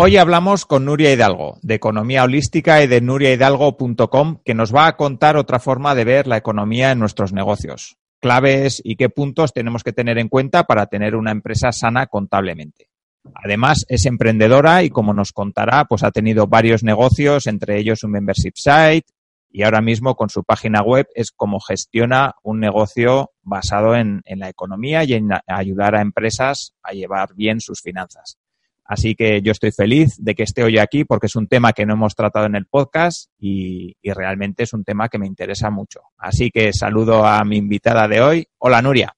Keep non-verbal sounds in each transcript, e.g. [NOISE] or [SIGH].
Hoy hablamos con Nuria Hidalgo, de Economía Holística y de nuriahidalgo.com, que nos va a contar otra forma de ver la economía en nuestros negocios, claves y qué puntos tenemos que tener en cuenta para tener una empresa sana contablemente. Además, es emprendedora y, como nos contará, pues ha tenido varios negocios, entre ellos un membership site, y ahora mismo con su página web es como gestiona un negocio basado en, en la economía y en ayudar a empresas a llevar bien sus finanzas. Así que yo estoy feliz de que esté hoy aquí porque es un tema que no hemos tratado en el podcast y, realmente es un tema que me interesa mucho. Así que saludo a mi invitada de hoy. Hola, Nuria.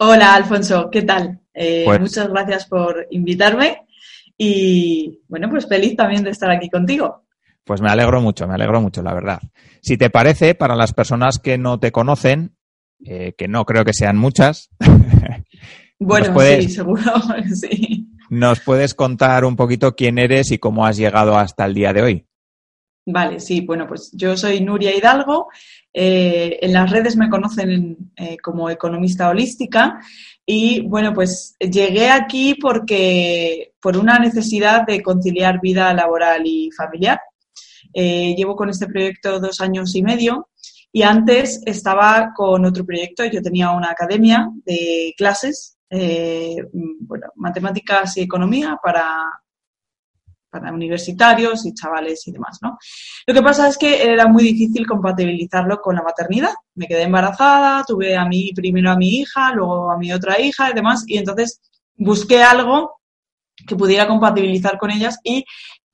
Hola, Alfonso. ¿Qué tal? Eh, pues muchas gracias por invitarme y bueno, pues feliz también de estar aquí contigo. Pues me alegro mucho, me alegro mucho, la verdad. Si te parece, para las personas que no te conocen, eh, que no creo que sean muchas. [LAUGHS] bueno, sí, seguro, [LAUGHS] sí. ¿Nos puedes contar un poquito quién eres y cómo has llegado hasta el día de hoy? Vale, sí, bueno, pues yo soy Nuria Hidalgo. Eh, en las redes me conocen eh, como economista holística y bueno, pues llegué aquí porque por una necesidad de conciliar vida laboral y familiar. Eh, llevo con este proyecto dos años y medio y antes estaba con otro proyecto. Yo tenía una academia de clases eh, bueno, matemáticas y economía para, para universitarios y chavales y demás, ¿no? Lo que pasa es que era muy difícil compatibilizarlo con la maternidad. Me quedé embarazada, tuve a mí primero a mi hija, luego a mi otra hija y demás, y entonces busqué algo que pudiera compatibilizar con ellas y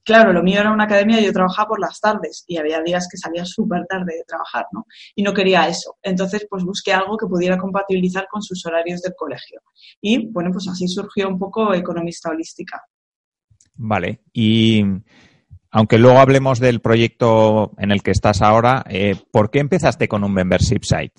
claro, lo mío era una academia y yo trabajaba por las tardes y había días que salía súper tarde de trabajar, ¿no? Y no quería eso. Entonces, pues busqué algo que pudiera compatibilizar con sus horarios del colegio. Y bueno, pues así surgió un poco Economista Holística. Vale. Y aunque luego hablemos del proyecto en el que estás ahora, eh, ¿por qué empezaste con un membership site?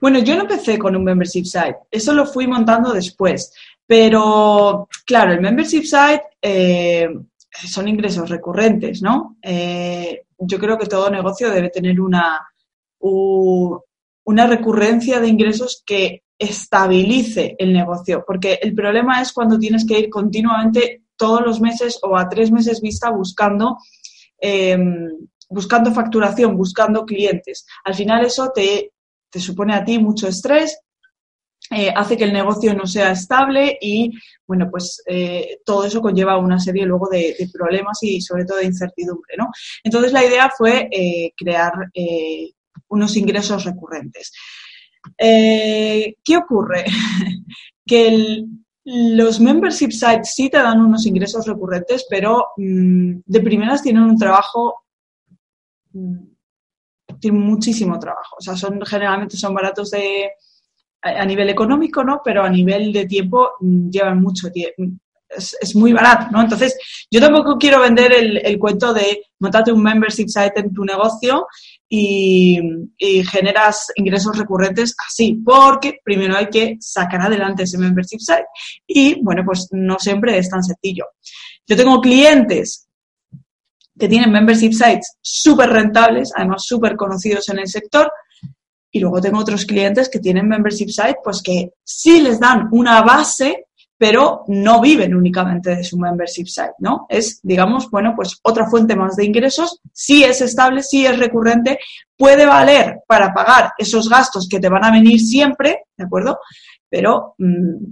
Bueno, yo no empecé con un membership site, eso lo fui montando después. Pero, claro, el membership site eh, son ingresos recurrentes, ¿no? Eh, yo creo que todo negocio debe tener una, una recurrencia de ingresos que estabilice el negocio, porque el problema es cuando tienes que ir continuamente todos los meses o a tres meses vista buscando, em, buscando facturación, buscando clientes. Al final eso te, te supone a ti mucho estrés, eh, hace que el negocio no sea estable y, bueno, pues eh, todo eso conlleva una serie luego de, problemas y sobre todo de incertidumbre, ¿no? Entonces la idea fue eh, crear unos ingresos recurrentes. ¿Qué ocurre? [LAUGHS] que los membership sites sí te dan unos ingresos recurrentes, pero mm, de primeras tienen un trabajo mm, tienen muchísimo trabajo. O sea, son generalmente son baratos de, a, nivel económico, ¿no? Pero a nivel de tiempo mm, llevan mucho tiempo. Es, muy barato, ¿no? Entonces, yo tampoco quiero vender el, cuento de montate un membership site en tu negocio y, generas ingresos recurrentes así, porque primero hay que sacar adelante ese membership site. Y, bueno, pues no siempre es tan sencillo. Yo tengo clientes que tienen membership sites súper rentables, además súper conocidos en el sector, y luego tengo otros clientes que tienen membership site, pues que sí les dan una base, pero no viven únicamente de su membership site, ¿no? Es, digamos, bueno, pues otra fuente más de ingresos, sí es estable, sí es recurrente, puede valer para pagar esos gastos que te van a venir siempre, ¿de acuerdo? Pero mm,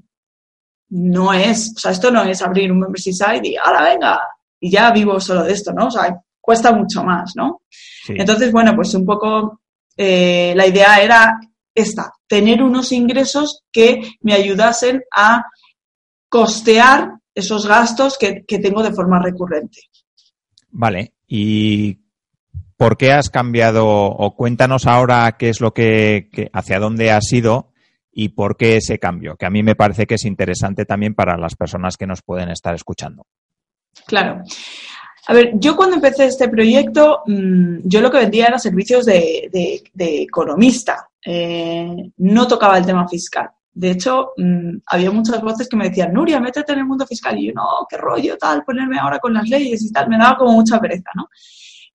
no es, o sea, esto no es abrir un membership site y, ahora venga, y ya vivo solo de esto, ¿no? O sea, cuesta mucho más, ¿no? Entonces, bueno, pues un poco eh, la idea era esta, tener unos ingresos que me ayudasen a costear esos gastos que, tengo de forma recurrente. Vale, ¿y por qué has cambiado o cuéntanos ahora qué es lo que, hacia dónde has ido y por qué ese cambio? Que a mí me parece que es interesante también para las personas que nos pueden estar escuchando. Claro. A ver, yo cuando empecé este proyecto, mm, yo lo que vendía era servicios de, economista. Eh, no tocaba el tema fiscal. De hecho, mm, había muchas voces que me decían, Nuria, métete en el mundo fiscal. Y yo, no, qué rollo, tal, ponerme ahora con las leyes y tal. Me daba como mucha pereza, ¿no?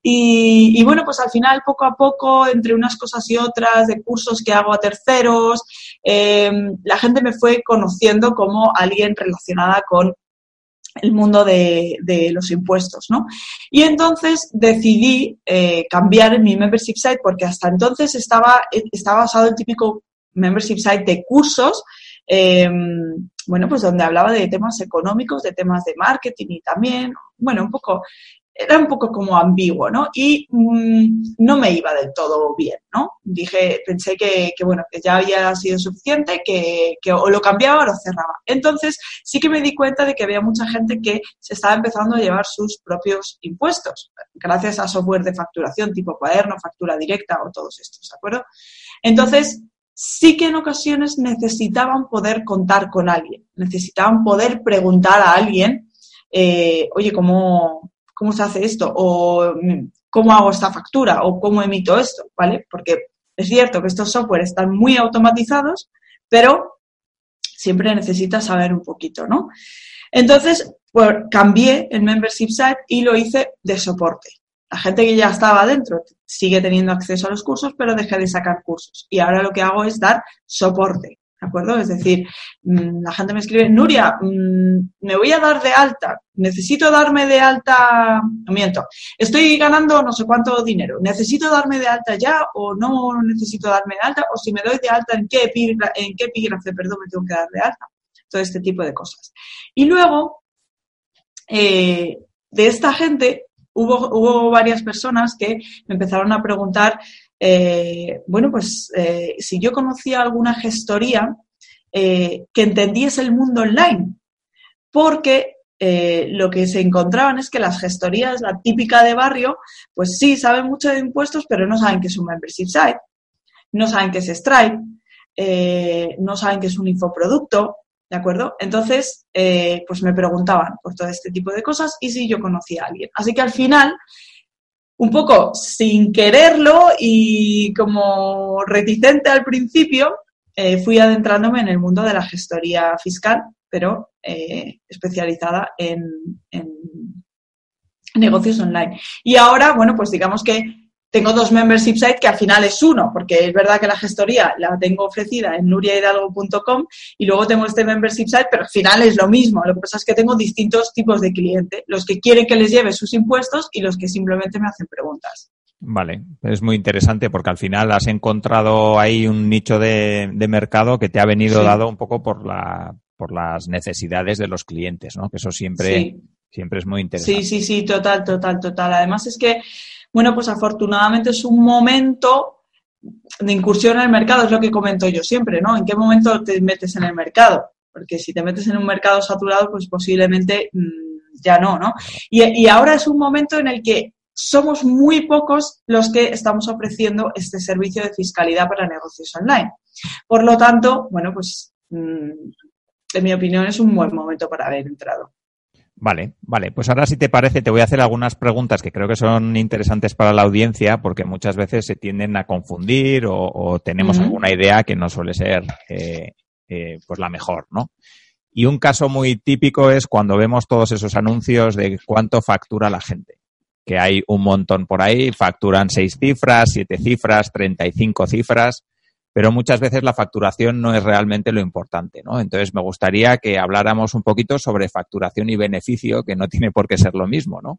Y, bueno, pues al final, poco a poco, entre unas cosas y otras, de cursos que hago a terceros, em, la gente me fue conociendo como alguien relacionada con el mundo de, los impuestos, ¿no? Y entonces decidí eh, cambiar mi membership site porque hasta entonces estaba, estaba basado en típico membership site de cursos, em, bueno, pues donde hablaba de temas económicos, de temas de marketing y también, bueno, un poco era un poco como ambiguo, ¿no? Y mm, no me iba del todo bien, ¿no? Dije, pensé que, bueno, que ya había sido suficiente, que, o lo cambiaba o lo cerraba. Entonces, sí que me di cuenta de que había mucha gente que se estaba empezando a llevar sus propios impuestos, gracias a software de facturación tipo cuaderno, factura directa o todos estos, ¿de acuerdo? Entonces, sí que en ocasiones necesitaban poder contar con alguien, necesitaban poder preguntar a alguien, eh, oye, ¿cómo, ¿cómo se hace esto? O mm, ¿cómo hago esta factura? O ¿cómo emito esto? ¿Vale? Porque es cierto que estos software están muy automatizados, pero siempre necesitas saber un poquito, ¿no? Entonces, pues, cambié el membership site y lo hice de soporte. La gente que ya estaba dentro sigue teniendo acceso a los cursos, pero dejé de sacar cursos. Y ahora lo que hago es dar soporte. ¿De acuerdo? Es decir, mm, la gente me escribe, Nuria, mm, me voy a dar de alta, necesito darme de alta, miento, estoy ganando no sé cuánto dinero, necesito darme de alta ya o no necesito darme de alta o si me doy de alta, ¿en qué, en qué epígrafe, perdón, me tengo que dar de alta? Todo este tipo de cosas. Y luego, eh, de esta gente, hubo, hubo varias personas que me empezaron a preguntar eh, bueno, pues eh, si yo conocía alguna gestoría eh, que entendiese el mundo online, porque lo que se encontraban es que las gestorías, la típica de barrio, pues sí, saben mucho de impuestos, pero no saben qué es un membership site, no saben qué es Stripe, no saben qué es un infoproducto, ¿de acuerdo? Entonces, pues me preguntaban por todo este tipo de cosas y si yo conocía a alguien. Así que al final un poco sin quererlo y como reticente al principio, eh, fui adentrándome en el mundo de la gestoría fiscal, pero eh, especializada en, en, negocios online. Y ahora, bueno, pues digamos que tengo dos membership sites que al final es uno, porque es verdad que la gestoría la tengo ofrecida en nuriahidalgo.com y luego tengo este membership site, pero al final es lo mismo. Lo que pasa es que tengo distintos tipos de cliente, los que quieren que les lleve sus impuestos y los que simplemente me hacen preguntas. Vale, es muy interesante porque al final has encontrado ahí un nicho de, mercado que te ha venido dado un poco por la por las necesidades de los clientes, ¿no? Que eso siempre, siempre es muy interesante. Sí, sí, sí, total, total, total. Además es que bueno, pues afortunadamente es un momento de incursión en el mercado, es lo que comento yo siempre, ¿no? ¿En qué momento te metes en el mercado? Porque si te metes en un mercado saturado, pues posiblemente mm, ya no, ¿no? Y, ahora es un momento en el que somos muy pocos los que estamos ofreciendo este servicio de fiscalidad para negocios online. Por lo tanto, bueno, pues mm, en mi opinión es un buen momento para haber entrado. Vale, vale. Pues ahora si te parece te voy a hacer algunas preguntas que creo que son interesantes para la audiencia porque muchas veces se tienden a confundir o, tenemos alguna idea que no suele ser eh, eh, pues la mejor, ¿no? Y un caso muy típico es cuando vemos todos esos anuncios de cuánto factura la gente. Que hay un montón por ahí, facturan seis cifras, siete cifras, treinta y cinco cifras pero muchas veces la facturación no es realmente lo importante, ¿no? Entonces me gustaría que habláramos un poquito sobre facturación y beneficio, que no tiene por qué ser lo mismo, ¿no?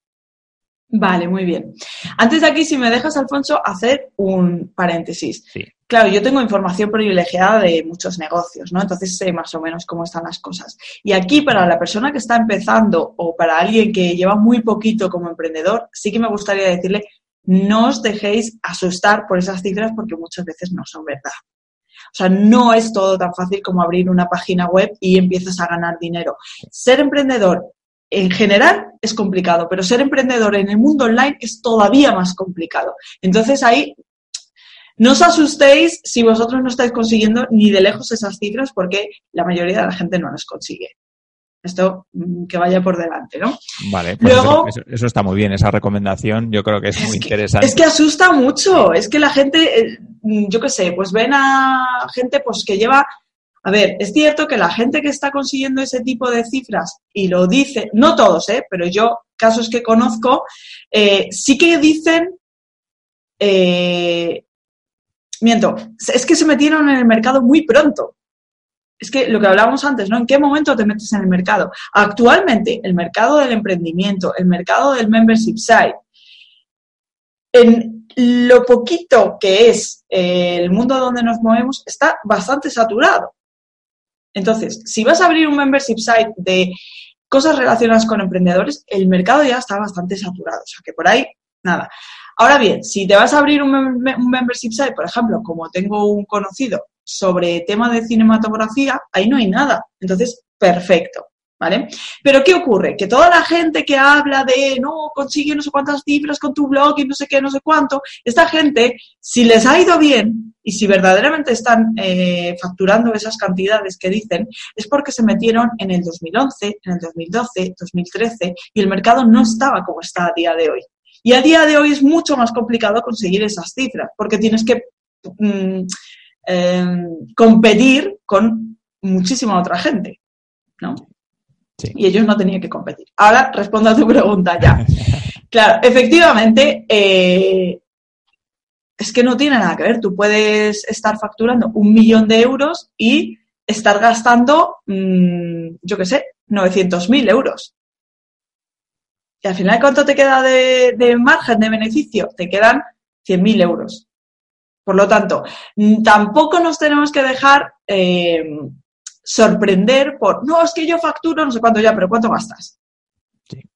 Vale, muy bien. Antes de aquí, si me dejas, Alfonso, hacer un paréntesis. Sí. Claro, yo tengo información privilegiada de muchos negocios, ¿no? Entonces sé más o menos cómo están las cosas. Y aquí, para la persona que está empezando o para alguien que lleva muy poquito como emprendedor, sí que me gustaría decirle no os dejéis asustar por esas cifras porque muchas veces no son verdad. O sea, no es todo tan fácil como abrir una página web y empiezas a ganar dinero. Ser emprendedor en general es complicado, pero ser emprendedor en el mundo online es todavía más complicado. Entonces ahí no os asustéis si vosotros no estáis consiguiendo ni de lejos esas cifras porque la mayoría de la gente no las consigue. Esto mm, que vaya por delante, ¿no? Vale, pues Luego, eso, está muy bien, esa recomendación yo creo que es, muy interesante. Es que asusta mucho, es que la gente, eh, yo qué sé, pues ven a gente pues que lleva a ver, es cierto que la gente que está consiguiendo ese tipo de cifras y lo dice, no todos, ¿eh? pero yo, casos que conozco, eh, sí que dicen, eh, miento, es que se metieron en el mercado muy pronto. Es que lo que hablábamos antes, ¿no? ¿En qué momento te metes en el mercado? Actualmente, el mercado del emprendimiento, el mercado del membership site, en lo poquito que es eh, el mundo donde nos movemos, está bastante saturado. Entonces, si vas a abrir un membership site de cosas relacionadas con emprendedores, el mercado ya está bastante saturado. O sea, que por ahí, nada. Ahora bien, si te vas a abrir un, membership site, por ejemplo, como tengo un conocido sobre tema de cinematografía, ahí no hay nada. Entonces, perfecto. ¿Vale? Pero ¿qué ocurre? Que toda la gente que habla de no, consigue no sé cuántas cifras con tu blog y no sé qué, no sé cuánto, esta gente, si les ha ido bien y si verdaderamente están eh, facturando esas cantidades que dicen, es porque se metieron en el 2011, en el 2012, 2013 y el mercado no estaba como está a día de hoy. Y a día de hoy es mucho más complicado conseguir esas cifras porque tienes que mm, em, competir con muchísima otra gente, ¿no? Y ellos no tenían que competir. Ahora respondo a tu pregunta ya. [LAUGHS] claro, efectivamente, eh, es que no tiene nada que ver. Tú puedes estar facturando un millón de euros y estar gastando, mm, yo qué sé, 900.000 euros. Y al final, ¿cuánto te queda de, margen de beneficio? Te quedan 100.000 euros. Por lo tanto, mm, tampoco nos tenemos que dejar eh, sorprender por, no, es que yo facturo no sé cuánto ya, pero ¿cuánto gastas?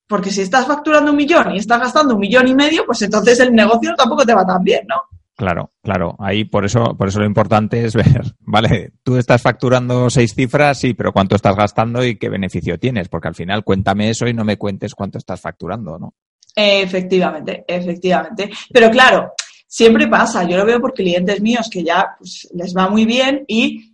Porque si estás facturando un millón y estás gastando un millón y medio, pues entonces el negocio tampoco te va tan bien, ¿no? Claro, claro. Ahí por eso, por eso lo importante es ver, [LAUGHS] vale, tú estás facturando seis cifras, sí, pero cuánto estás gastando y qué beneficio tienes, porque al final cuéntame eso y no me cuentes cuánto estás facturando, ¿no? Efectivamente, efectivamente. Pero claro, siempre pasa. Yo lo veo por clientes míos que ya pues, les va muy bien y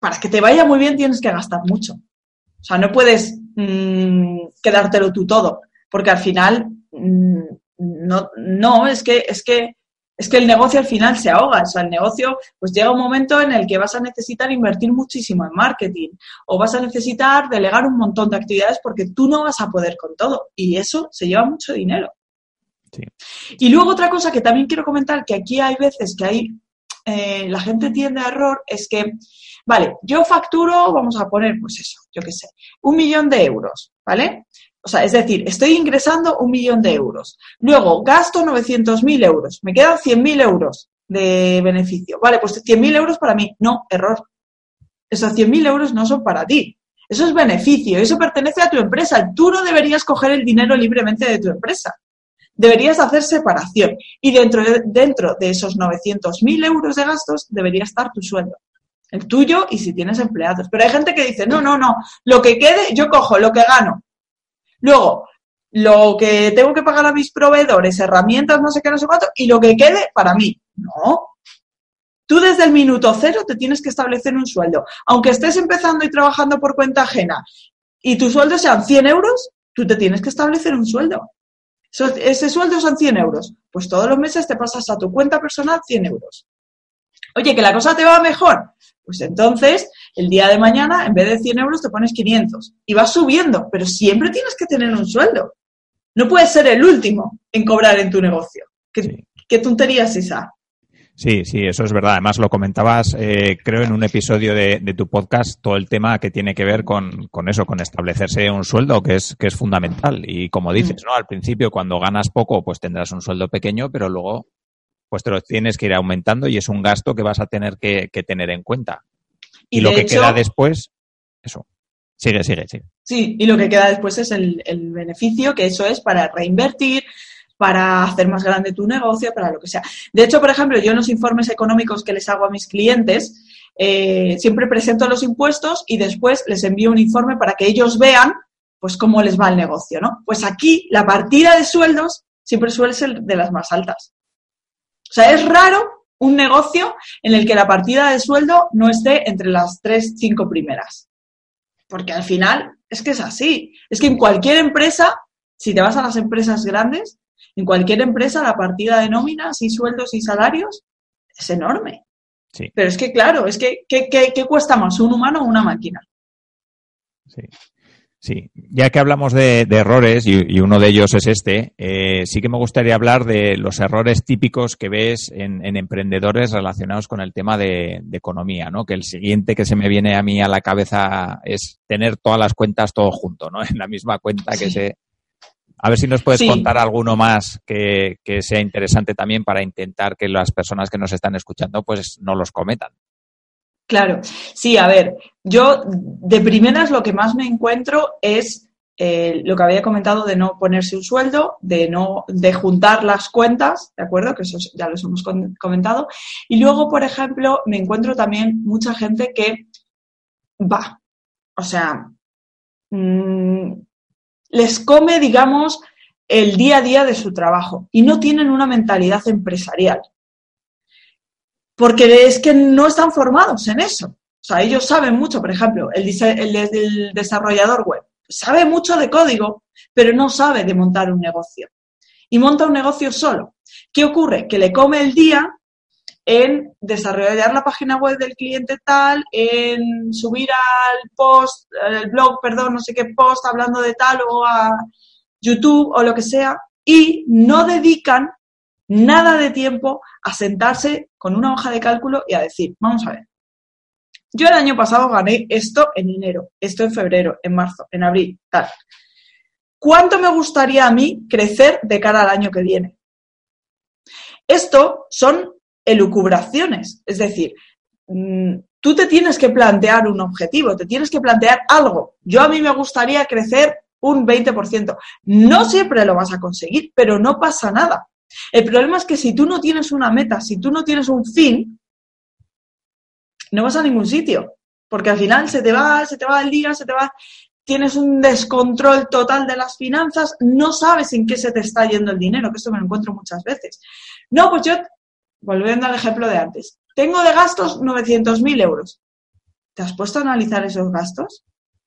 para que te vaya muy bien tienes que gastar mucho. O sea, no puedes mm, quedártelo tú todo, porque al final mm, no, no, es que, es que es que el negocio al final se ahoga. O sea, el negocio, pues llega un momento en el que vas a necesitar invertir muchísimo en marketing o vas a necesitar delegar un montón de actividades porque tú no vas a poder con todo. Y eso se lleva mucho dinero. Y luego otra cosa que también quiero comentar, que aquí hay veces que hay, eh, la gente tiende a error, es que Vale, yo facturo, vamos a poner, pues eso, yo qué sé, un millón de euros, ¿vale? O sea, es decir, estoy ingresando un millón de euros. Luego gasto 900.000 euros. Me quedan 100.000 euros de beneficio. Vale, pues 100.000 euros para mí. No, error. Esos 100.000 euros no son para ti. Eso es beneficio. Eso pertenece a tu empresa. Tú no deberías coger el dinero libremente de tu empresa. Deberías hacer separación. Y dentro de, dentro de esos 900.000 euros de gastos debería estar tu sueldo el tuyo y si tienes empleados. Pero hay gente que dice, no, no, no, lo que quede, yo cojo lo que gano. Luego, lo que tengo que pagar a mis proveedores, herramientas, no sé qué, no sé cuánto, y lo que quede para mí. No. Tú desde el minuto cero te tienes que establecer un sueldo. Aunque estés empezando y trabajando por cuenta ajena y tu sueldo sean 100 euros, tú te tienes que establecer un sueldo. Ese sueldo son 100 euros. Pues todos los meses te pasas a tu cuenta personal 100 euros. Oye, que la cosa te va mejor. Pues entonces, el día de mañana, en vez de 100 euros, te pones 500 y vas subiendo, pero siempre tienes que tener un sueldo. No puedes ser el último en cobrar en tu negocio. ¿Qué, tontería es esa? Sí, sí, eso es verdad. Además, lo comentabas, eh, creo, en un episodio de, tu podcast, todo el tema que tiene que ver con, eso, con establecerse un sueldo, que es, que es fundamental. Y como dices, ¿no? Al principio, cuando ganas poco, pues tendrás un sueldo pequeño, pero luego pues te lo tienes que ir aumentando y es un gasto que vas a tener que, tener en cuenta. Y, lo que queda después, eso. Sigue, sigue, sigue. Sí, y lo que queda después es el, beneficio, que eso es para reinvertir, para hacer más grande tu negocio, para lo que sea. De hecho, por ejemplo, yo en los informes económicos que les hago a mis clientes, eh, siempre presento los impuestos y después les envío un informe para que ellos vean pues cómo les va el negocio, ¿no? Pues aquí la partida de sueldos siempre suele ser de las más altas. O sea, es raro un negocio en el que la partida de sueldo no esté entre las tres, cinco primeras. porque al final es que es así. Es que en cualquier empresa, si te vas a las empresas grandes, en cualquier empresa la partida de nóminas y sueldos y salarios es enorme. Sí. Pero es que, claro, es que ¿qué, cuesta más, un humano o una máquina? Sí. Sí, ya que hablamos de, errores, y, uno de ellos es este, eh, sí que me gustaría hablar de los errores típicos que ves en, emprendedores relacionados con el tema de, economía, ¿no? Que el siguiente que se me viene a mí a la cabeza es tener todas las cuentas todo junto, ¿no? [LAUGHS] En la misma cuenta que se... A ver si nos puedes contar alguno más que, que sea interesante también para intentar que las personas que nos están escuchando pues no los cometan. Claro, sí, a ver, yo de primeras lo que más me encuentro es eh, lo que había comentado de no ponerse un sueldo, de no, de juntar las cuentas, ¿de acuerdo? Que eso ya los hemos comentado. Y luego, por ejemplo, me encuentro también mucha gente que va, o sea, mm, les come, digamos, el día a día de su trabajo y no tienen una mentalidad empresarial porque es que no están formados en eso. O sea, ellos saben mucho, por ejemplo, el, desarrollador web sabe mucho de código, pero no sabe de montar un negocio. Y monta un negocio solo. ¿Qué ocurre? Que le come el día en desarrollar la página web del cliente tal, en subir al post, al blog, perdón, no sé qué post hablando de tal o a YouTube o lo que sea, y no dedican nada de tiempo a sentarse con una hoja de cálculo y a decir, vamos a ver, yo el año pasado gané esto en enero, esto en febrero, en marzo, en abril, tal. ¿Cuánto me gustaría a mí crecer de cara al año que viene? Esto son elucubraciones, es decir, mm, tú te tienes que plantear un objetivo, te tienes que plantear algo. Yo a mí me gustaría crecer un 20%. No siempre lo vas a conseguir, pero no pasa nada. El problema es que si tú no tienes una meta, si tú no tienes un fin, no vas a ningún sitio, porque al final se te va, se te va el día, se te va, tienes un descontrol total de las finanzas, no sabes en qué se te está yendo el dinero, que esto me lo encuentro muchas veces. No, pues yo, volviendo al ejemplo de antes, tengo de gastos 900.000 euros. ¿Te has puesto a analizar esos gastos?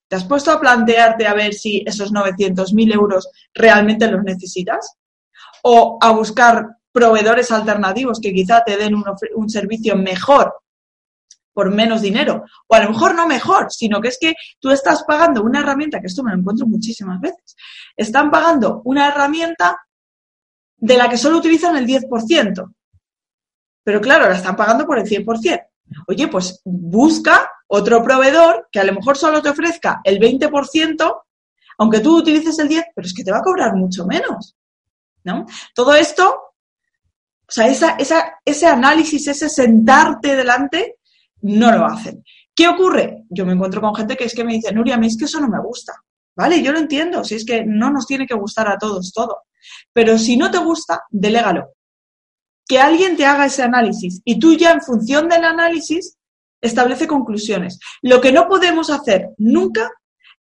¿Te has puesto a plantearte a ver si esos 900.000 euros realmente los necesitas? o a buscar proveedores alternativos que quizá te den un, servicio mejor por menos dinero. O a lo mejor no mejor, sino que es que tú estás pagando una herramienta, que esto me lo encuentro muchísimas veces, están pagando una herramienta de la que solo utilizan el 10%. Pero claro, la están pagando por el 100%. Oye, pues busca otro proveedor que a lo mejor solo te ofrezca el 20%, aunque tú utilices el 10%, pero es que te va a cobrar mucho menos. ¿no? Todo esto, o sea, esa, ese análisis, ese sentarte delante, no lo hacen. ¿Qué ocurre? Yo me encuentro con gente que es que me dice, Nuria, a mí es que eso no me gusta. Vale, yo lo entiendo, si es que no nos tiene que gustar a todos todo. Pero si no te gusta, delégalo. Que alguien te haga ese análisis y tú ya en función del análisis establece conclusiones. Lo que no podemos hacer nunca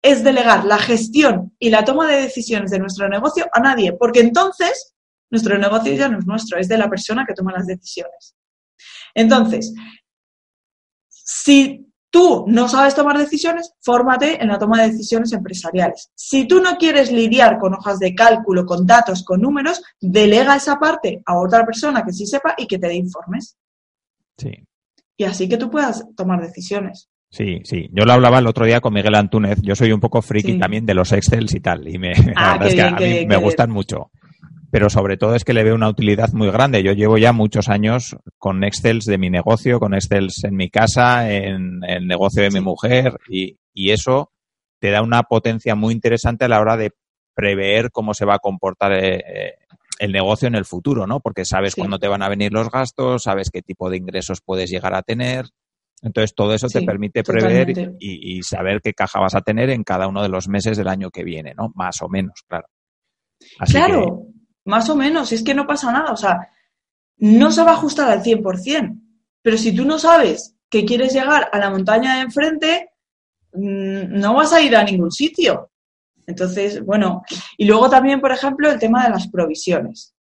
es delegar la gestión y la toma de decisiones de nuestro negocio a nadie, porque entonces nuestro negocio ya no es nuestro, es de la persona que toma las decisiones. Entonces, si tú no sabes tomar decisiones, fórmate en la toma de decisiones empresariales. Si tú no quieres lidiar con hojas de cálculo, con datos, con números, delega esa parte a otra persona que sí sepa y que te dé informes. Sí. Y así que tú puedas tomar decisiones. Sí, sí. Yo lo hablaba el otro día con Miguel Antúnez. Yo soy un poco friki también de los Excels y tal. Y me, [LAUGHS] ah, es que a mí me gustan mucho. Pero sobre todo es que le veo una utilidad muy grande. Yo llevo ya muchos años con Excels de mi negocio, con Excels en mi casa, en el negocio de mi mujer y, y eso te da una potencia muy interesante a la hora de prever cómo se va a comportar eh, eh, el negocio en el futuro, ¿no? Porque sabes cuándo te van a venir los gastos, sabes qué tipo de ingresos puedes llegar a tener entonces, todo eso te permite prever y, saber qué caja vas a tener en cada uno de los meses del año que viene, ¿no? Más o menos, claro. claro, más o menos, es que no pasa nada, o sea, no se va a ajustar al 100%, pero si tú no sabes que quieres llegar a la montaña de enfrente, mm, no vas a ir a ningún sitio. Entonces, bueno, y luego también, por ejemplo, el tema de las provisiones.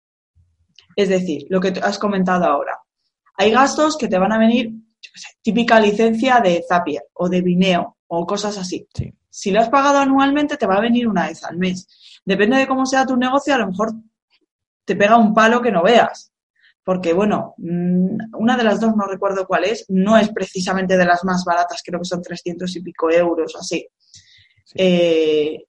Es decir, lo que has comentado ahora. Hay gastos que te van a venir típica licencia de Zapier o de Vimeo o cosas así. Si lo has pagado anualmente, te va a venir una vez al mes. Depende de cómo sea tu negocio, a lo mejor te pega un palo que no veas. Porque, bueno, mm, una de las dos, no recuerdo cuál es, no es precisamente de las más baratas, creo que son 300 y pico euros o así. Eh,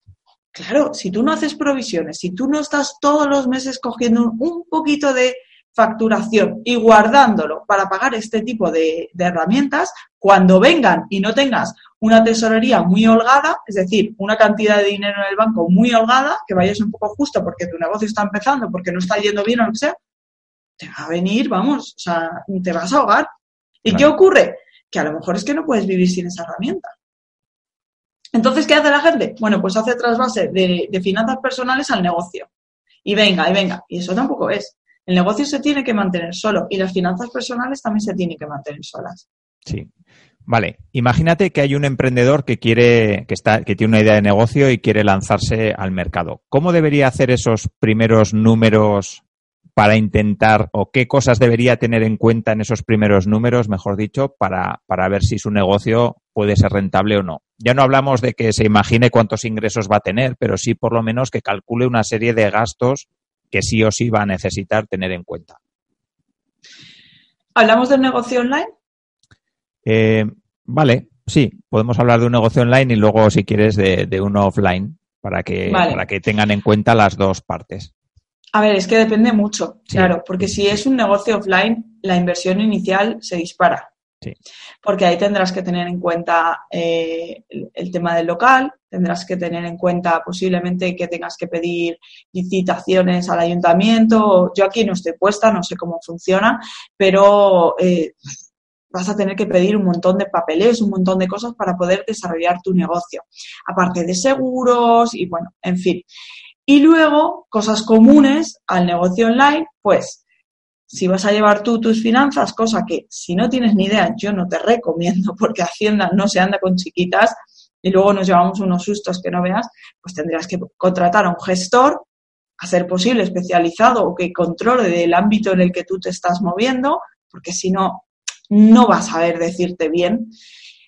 claro, si tú no haces provisiones, si tú no estás todos los meses cogiendo un poquito de facturación y guardándolo para pagar este tipo de, herramientas, cuando vengan y no tengas una tesorería muy holgada, es decir, una cantidad de dinero en el banco muy holgada, que vayas un poco justo porque tu negocio está empezando, porque no está yendo bien o lo que sea, te va a venir, vamos, o sea, te vas a ahogar. ¿Y qué ocurre? Que a lo mejor es que no puedes vivir sin esa herramienta. Entonces, ¿qué hace la gente? Bueno, pues hace trasvase de, de finanzas personales al negocio. Y venga, y venga. Y eso tampoco es. El negocio se tiene que mantener solo y las finanzas personales también se tienen que mantener solas. Sí. Vale, imagínate que hay un emprendedor que quiere, que está, que tiene una idea de negocio y quiere lanzarse al mercado. ¿Cómo debería hacer esos primeros números para intentar, o qué cosas debería tener en cuenta en esos primeros números, mejor dicho, para, para ver si su negocio puede ser rentable o no? Ya no hablamos de que se imagine cuántos ingresos va a tener, pero sí por lo menos que calcule una serie de gastos que sí o sí va a necesitar tener en cuenta. ¿Hablamos del negocio online? Eh, vale, sí, podemos hablar de un negocio online y luego, si quieres, de, uno offline, para que, para que tengan en cuenta las dos partes. A ver, es que depende mucho, claro, porque si es un negocio offline, la inversión inicial se dispara. Porque ahí tendrás que tener en cuenta eh, el, tema del local, tendrás que tener en cuenta posiblemente que tengas que pedir licitaciones al ayuntamiento. Yo aquí no estoy puesta, no sé cómo funciona, pero eh, vas a tener que pedir un montón de papeles, un montón de cosas para poder desarrollar tu negocio. Aparte de seguros y bueno, en fin. Y luego, cosas comunes al negocio online, pues si vas a llevar tú tus finanzas, cosa que si no tienes ni idea, yo no te recomiendo porque Hacienda no se anda con chiquitas y luego nos llevamos unos sustos que no veas, pues tendrás que contratar a un gestor, a ser posible especializado o que controle del ámbito en el que tú te estás moviendo, porque si no, no vas a saber decirte bien.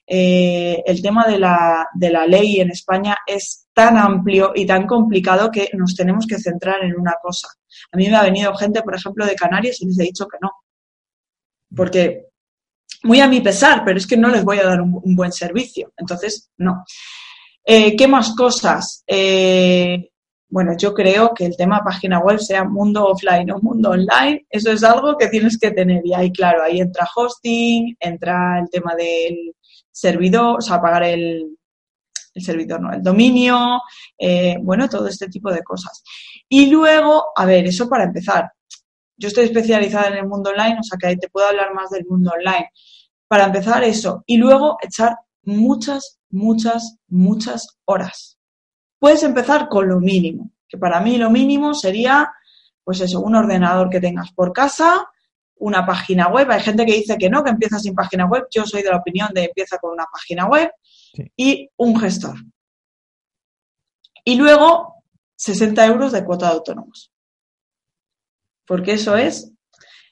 Eh, el tema de la, de la ley en España es tan amplio y tan complicado que nos tenemos que centrar en una cosa. A mí me ha venido gente, por ejemplo, de Canarias y les he dicho que no. Porque muy a mi pesar, pero es que no les voy a dar un, buen servicio. Entonces, no. Eh, ¿Qué más cosas? Eh, bueno, yo creo que el tema página web, sea mundo offline o mundo online, eso es algo que tienes que tener. Y ahí, claro, ahí entra hosting, entra el tema del servidor, o sea, pagar el, servidor, no, el dominio, eh, bueno, todo este tipo de cosas. Y luego, a ver, eso para empezar. Yo estoy especializada en el mundo online, o sea que ahí te puedo hablar más del mundo online. Para empezar eso. Y luego echar muchas, muchas, muchas horas. Puedes empezar con lo mínimo, que para mí lo mínimo sería, pues eso, un ordenador que tengas por casa, una página web. Hay gente que dice que no, que empieza sin página web. Yo soy de la opinión de empieza con una página web y un gestor. Y luego 60 euros de cuota de autónomos. Porque eso es,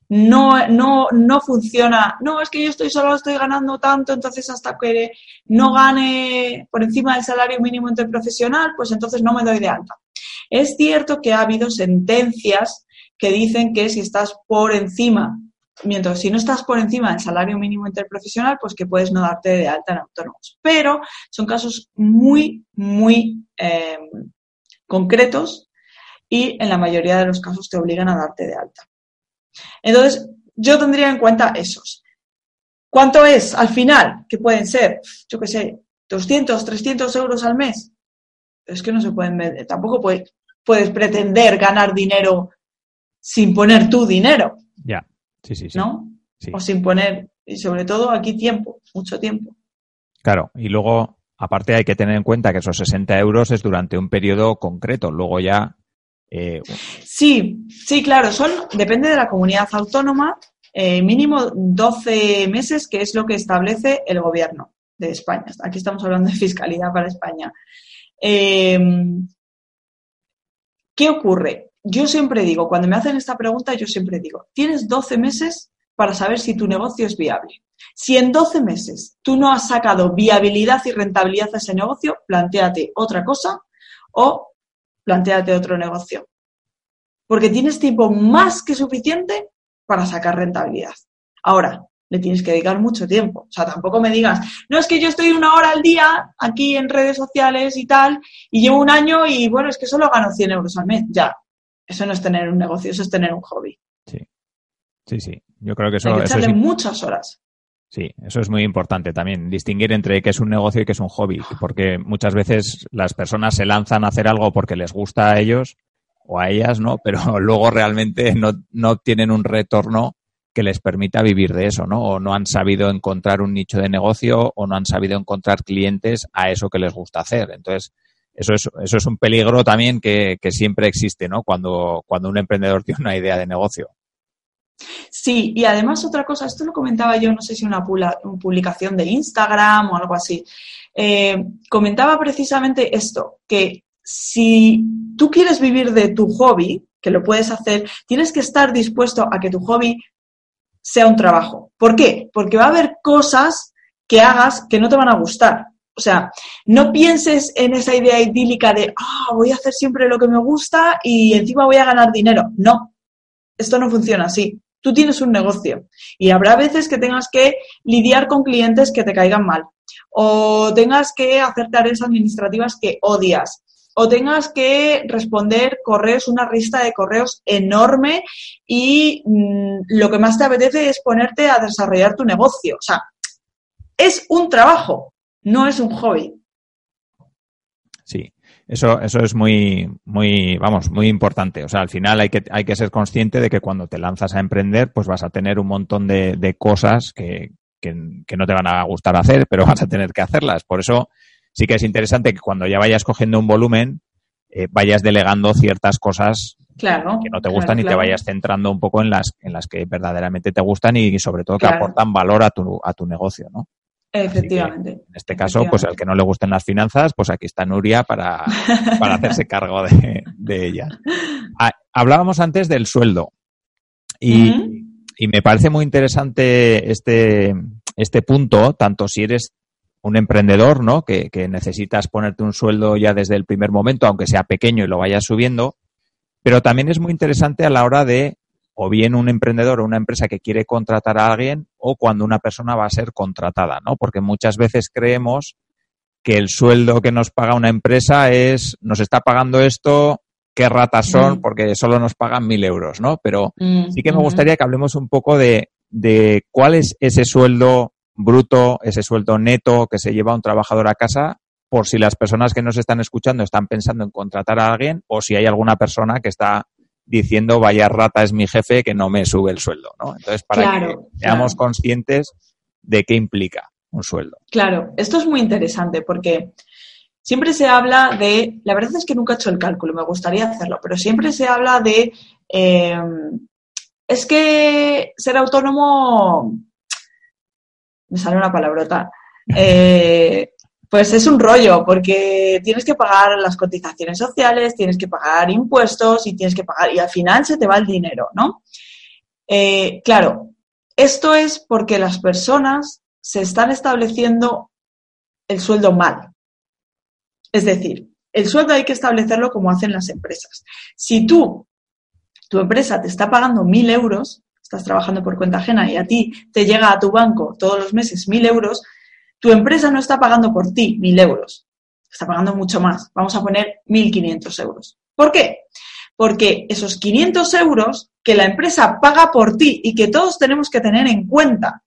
no, no, no funciona, no, es que yo estoy solo, estoy ganando tanto, entonces hasta que no gane por encima del salario mínimo interprofesional, pues entonces no me doy de alta. Es cierto que ha habido sentencias que dicen que si estás por encima, mientras si no estás por encima del salario mínimo interprofesional, pues que puedes no darte de alta en autónomos. Pero son casos muy, muy eh, concretos y en la mayoría de los casos te obligan a darte de alta. Entonces, yo tendría en cuenta esos. ¿Cuánto es al final? Que pueden ser, yo qué sé, 200, 300 euros al mes. Es que no se pueden tampoco puedes, puedes pretender ganar dinero sin poner tu dinero. Ya, sí, sí, sí. ¿No? O sin poner, y sobre todo aquí tiempo, mucho tiempo. Claro, y luego, aparte hay que tener en cuenta que esos 60 euros es durante un periodo concreto, luego ya... Eh, sí, sí, claro, son, depende de la comunidad autónoma, eh, mínimo 12 meses, que es lo que establece el gobierno de España. Aquí estamos hablando de fiscalidad para España. Eh, ¿Qué ocurre? Yo siempre digo, cuando me hacen esta pregunta, yo siempre digo, tienes 12 meses para saber si tu negocio es viable. Si en 12 meses tú no has sacado viabilidad y rentabilidad a ese negocio, planteate otra cosa o planteate otro negocio. Porque tienes tiempo más que suficiente para sacar rentabilidad. Ahora, le tienes que dedicar mucho tiempo. O sea, tampoco me digas, no es que yo estoy una hora al día aquí en redes sociales y tal, y llevo un año y bueno, es que solo gano 100 euros al mes. Ya, eso no es tener un negocio, eso es tener un hobby. Sí, sí, sí. Yo creo que eso, Hay que eso echarle es, muchas horas. Sí, eso es muy importante también, distinguir entre qué es un negocio y qué es un hobby, porque muchas veces las personas se lanzan a hacer algo porque les gusta a ellos o a ellas, ¿no? Pero [LAUGHS] luego realmente no, no tienen un retorno que les permita vivir de eso, ¿no? O no han sabido encontrar un nicho de negocio o no han sabido encontrar clientes a eso que les gusta hacer. Entonces, eso es, eso es un peligro también que, que siempre existe, ¿no? Cuando, cuando un emprendedor [LAUGHS] tiene una idea de negocio. Sí, y además otra cosa, esto lo comentaba yo, no sé si una, publicación de Instagram o algo así. Eh, comentaba precisamente esto, que si tú quieres vivir de tu hobby, que lo puedes hacer, tienes que estar dispuesto a que tu hobby sea un trabajo. ¿Por qué? Porque va a haber cosas que hagas que no te van a gustar. O sea, no pienses en esa idea idílica de, ah, voy a hacer siempre lo que me gusta y encima voy a ganar dinero. No, esto no funciona así. Tú tienes un negocio y habrá veces que tengas que lidiar con clientes que te caigan mal o tengas que hacer tareas administrativas que odias o tengas que responder correos, una lista de correos enorme y mm, lo que más te apetece es ponerte a desarrollar tu negocio. O sea, es un trabajo, no es un hobby. Sí, eso, eso es muy, muy, vamos, muy importante. O sea, al final hay que, hay que ser consciente de que cuando te lanzas a emprender, pues vas a tener un montón de, de cosas que, que, que no te van a gustar hacer, pero vas a tener que hacerlas. Por eso sí que es interesante que cuando ya vayas cogiendo un volumen, eh, vayas delegando ciertas cosas Claro. que no te claro, gustan y te vayas centrando un poco en las, en las que verdaderamente te gustan y sobre todo que aportan valor a tu, a tu negocio, ¿no? Efectivamente. En este caso, pues al que no le gusten las finanzas, pues aquí está Nuria para, [LAUGHS] para hacerse cargo de, de ellas. Ah, Hablábamos antes del sueldo y, y me parece muy interesante este, este punto, tanto si eres un emprendedor, ¿no? Que, que necesitas ponerte un sueldo ya desde el primer momento, aunque sea pequeño y lo vayas subiendo, pero también es muy interesante a la hora de o bien un emprendedor o una empresa que quiere contratar a alguien o cuando una persona va a ser contratada, ¿no? Porque muchas veces creemos que el sueldo que nos paga una empresa es, nos está pagando esto, qué ratas son, Mm. porque solo nos pagan mil euros, ¿no? Pero Mm, sí que me gustaría que hablemos un poco de, de cuál es ese sueldo bruto, ese sueldo neto que se lleva un trabajador a casa, por si las personas que nos están escuchando están pensando en contratar a alguien o si hay alguna persona que está diciendo vaya rata es mi jefe que no me sube el sueldo, ¿no? Entonces, para Claro, que seamos claro. conscientes de qué implica un sueldo. Claro, esto es muy interesante porque siempre se habla de, la verdad es que nunca he hecho el cálculo, me gustaría hacerlo, pero siempre se habla de, eh, es que ser autónomo, me sale una palabrota, [LAUGHS] eh, pues es un rollo porque tienes que pagar las cotizaciones sociales, tienes que pagar impuestos y tienes que pagar, y al final se te va el dinero, ¿no? Eh, claro, esto es porque las personas se están estableciendo el sueldo mal. Es decir, el sueldo hay que establecerlo como hacen las empresas. Si tú, tu empresa te está pagando mil euros, estás trabajando por cuenta ajena y a ti te llega a tu banco todos los meses mil euros, tu empresa no está pagando por ti mil euros, está pagando mucho más. Vamos a poner 1.500 euros. ¿Por qué? Porque esos 500 euros que la empresa paga por ti y que todos tenemos que tener en cuenta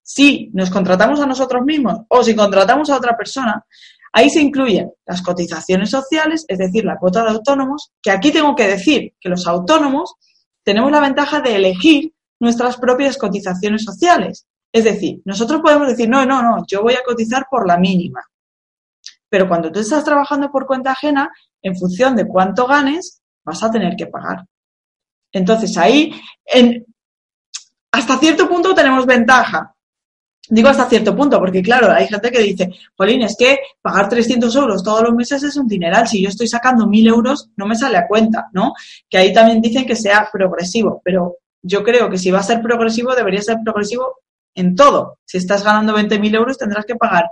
si nos contratamos a nosotros mismos o si contratamos a otra persona, ahí se incluyen las cotizaciones sociales, es decir, la cuota de autónomos, que aquí tengo que decir que los autónomos tenemos la ventaja de elegir nuestras propias cotizaciones sociales. Es decir, nosotros podemos decir, no, no, no, yo voy a cotizar por la mínima. Pero cuando tú estás trabajando por cuenta ajena, en función de cuánto ganes, vas a tener que pagar. Entonces ahí, hasta cierto punto tenemos ventaja. Digo hasta cierto punto, porque claro, hay gente que dice, Polín, es que pagar 300 euros todos los meses es un dineral. Si yo estoy sacando 1.000 euros, no me sale a cuenta, ¿no? Que ahí también dicen que sea progresivo, pero yo creo que si va a ser progresivo, debería ser progresivo en todo. Si estás ganando 20.000 euros, tendrás que pagar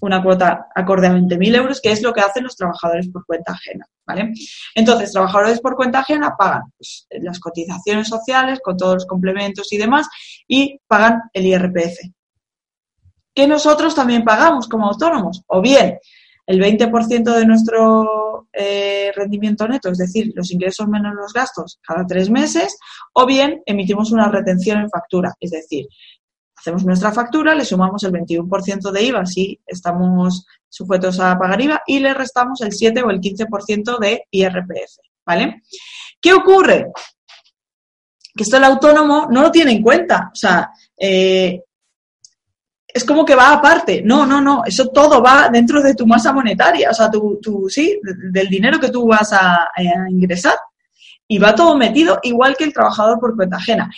una cuota acorde a 20.000 euros, que es lo que hacen los trabajadores por cuenta ajena. ¿vale? Entonces, trabajadores por cuenta ajena pagan pues, las cotizaciones sociales con todos los complementos y demás y pagan el IRPF. Que nosotros también pagamos como autónomos. O bien el 20% de nuestro eh, rendimiento neto, es decir, los ingresos menos los gastos, cada tres meses, o bien emitimos una retención en factura, es decir, hacemos nuestra factura, le sumamos el 21% de IVA si estamos sujetos a pagar IVA y le restamos el 7 o el 15% de IRPF, ¿vale? ¿Qué ocurre? Que esto el autónomo no lo tiene en cuenta, o sea, eh, es como que va aparte. No, no, no, eso todo va dentro de tu masa monetaria, o sea, tu, sí, del dinero que tú vas a, a, ingresar. Y va todo metido igual que el trabajador por cuenta ajena.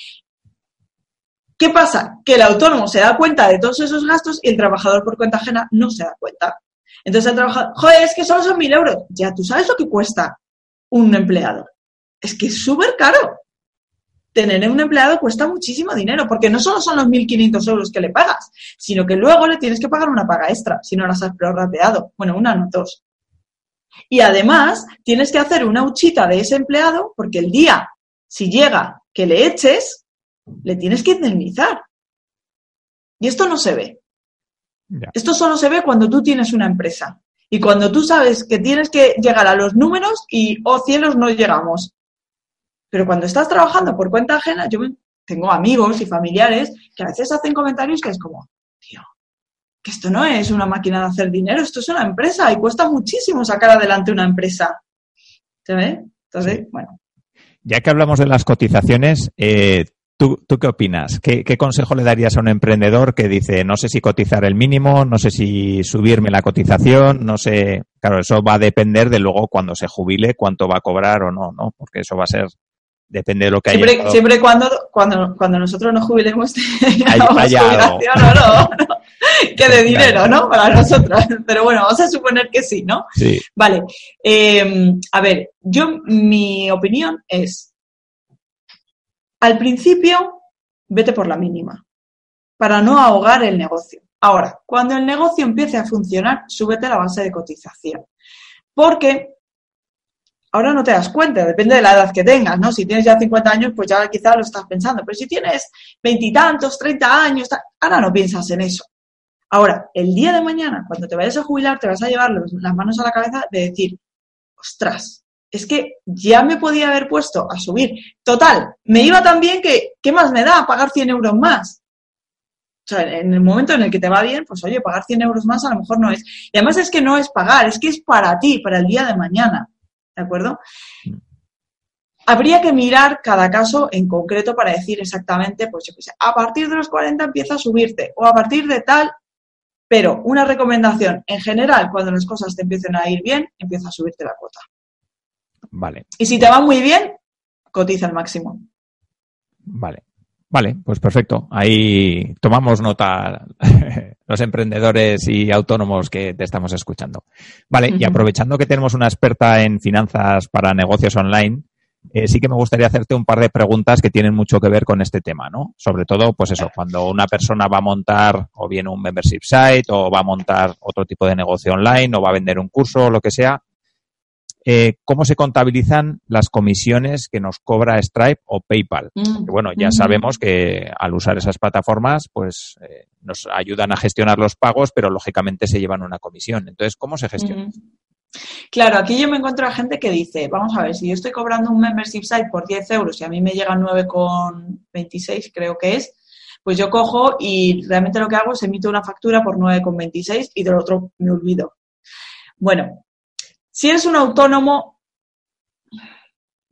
¿Qué pasa? Que el autónomo se da cuenta de todos esos gastos y el trabajador por cuenta ajena no se da cuenta. Entonces el trabajador, joder, es que solo son mil euros. Ya, tú sabes lo que cuesta un empleado. Es que es súper caro. Tener un empleado cuesta muchísimo dinero, porque no solo son los 1.500 euros que le pagas, sino que luego le tienes que pagar una paga extra si no las has prorrateado. Bueno, una, no dos. Y además, tienes que hacer una huchita de ese empleado, porque el día, si llega que le eches, le tienes que indemnizar. Y esto no se ve. Esto solo se ve cuando tú tienes una empresa. Y cuando tú sabes que tienes que llegar a los números y, oh cielos, no llegamos. Pero cuando estás trabajando por cuenta ajena, yo tengo amigos y familiares que a veces hacen comentarios que es como, tío, que esto no es una máquina de hacer dinero, esto es una empresa y cuesta muchísimo sacar adelante una empresa. ¿Se ve? Entonces, bueno. Ya que hablamos de las cotizaciones, eh, ¿Tú, ¿Tú, qué opinas? ¿Qué, ¿Qué, consejo le darías a un emprendedor que dice, no sé si cotizar el mínimo, no sé si subirme la cotización, no sé, claro, eso va a depender de luego cuando se jubile, cuánto va a cobrar o no, ¿no? Porque eso va a ser, depende de lo que haya. Siempre, siempre cuando, cuando, cuando nosotros nos jubilemos, [LAUGHS] hay, haya no, no, [LAUGHS] que de dinero, ¿no? Para nosotros. Pero bueno, vamos a suponer que sí, ¿no? Sí. Vale. Eh, a ver, yo, mi opinión es, al principio, vete por la mínima, para no ahogar el negocio. Ahora, cuando el negocio empiece a funcionar, súbete la base de cotización. Porque ahora no te das cuenta, depende de la edad que tengas, ¿no? Si tienes ya 50 años, pues ya quizás lo estás pensando. Pero si tienes veintitantos, 30 años, ahora no piensas en eso. Ahora, el día de mañana, cuando te vayas a jubilar, te vas a llevar las manos a la cabeza de decir, ostras, es que ya me podía haber puesto a subir. Total, me iba tan bien que, ¿qué más me da pagar 100 euros más? O sea, en el momento en el que te va bien, pues oye, pagar 100 euros más a lo mejor no es. Y además es que no es pagar, es que es para ti, para el día de mañana. ¿De acuerdo? Habría que mirar cada caso en concreto para decir exactamente, pues yo qué sé, a partir de los 40 empieza a subirte o a partir de tal, pero una recomendación en general, cuando las cosas te empiecen a ir bien, empieza a subirte la cuota. Vale. Y si te va muy bien, cotiza al máximo. Vale. Vale, pues perfecto. Ahí tomamos nota [LAUGHS] los emprendedores y autónomos que te estamos escuchando. Vale, y aprovechando que tenemos una experta en finanzas para negocios online, eh, sí que me gustaría hacerte un par de preguntas que tienen mucho que ver con este tema, ¿no? Sobre todo, pues eso, cuando una persona va a montar o bien un membership site o va a montar otro tipo de negocio online o va a vender un curso o lo que sea, eh, cómo se contabilizan las comisiones que nos cobra Stripe o PayPal. Mm. bueno, ya sabemos que al usar esas plataformas, pues eh, nos ayudan a gestionar los pagos, pero lógicamente se llevan una comisión. Entonces, ¿cómo se gestiona? Claro, aquí yo me encuentro a gente que dice, vamos a ver, si yo estoy cobrando un membership site por 10 euros y a mí me llega 9,26 creo que es, pues yo cojo y realmente lo que hago es emito una factura por 9,26 y del otro me olvido. Bueno, si eres un autónomo,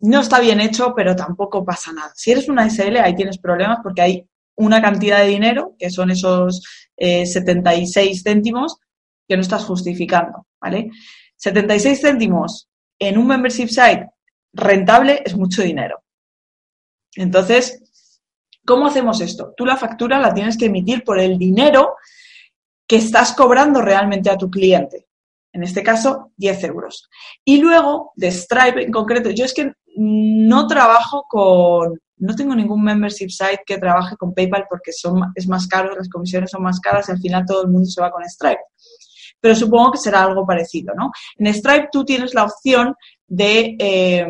no está bien hecho, pero tampoco pasa nada. Si eres una SL, ahí tienes problemas porque hay una cantidad de dinero, que son esos 76 eh, céntimos, que no estás justificando, ¿vale? 76 céntimos en un membership site rentable es mucho dinero. Entonces, ¿cómo hacemos esto? Tú la factura la tienes que emitir por el dinero que estás cobrando realmente a tu cliente en este caso 10 euros. Y luego de Stripe en concreto, yo es que no trabajo con, no tengo ningún membership site que trabaje con PayPal porque son, es más caro, las comisiones son más caras y al final todo el mundo se va con Stripe. Pero supongo que será algo parecido, ¿no? En Stripe tú tienes la opción de, eh,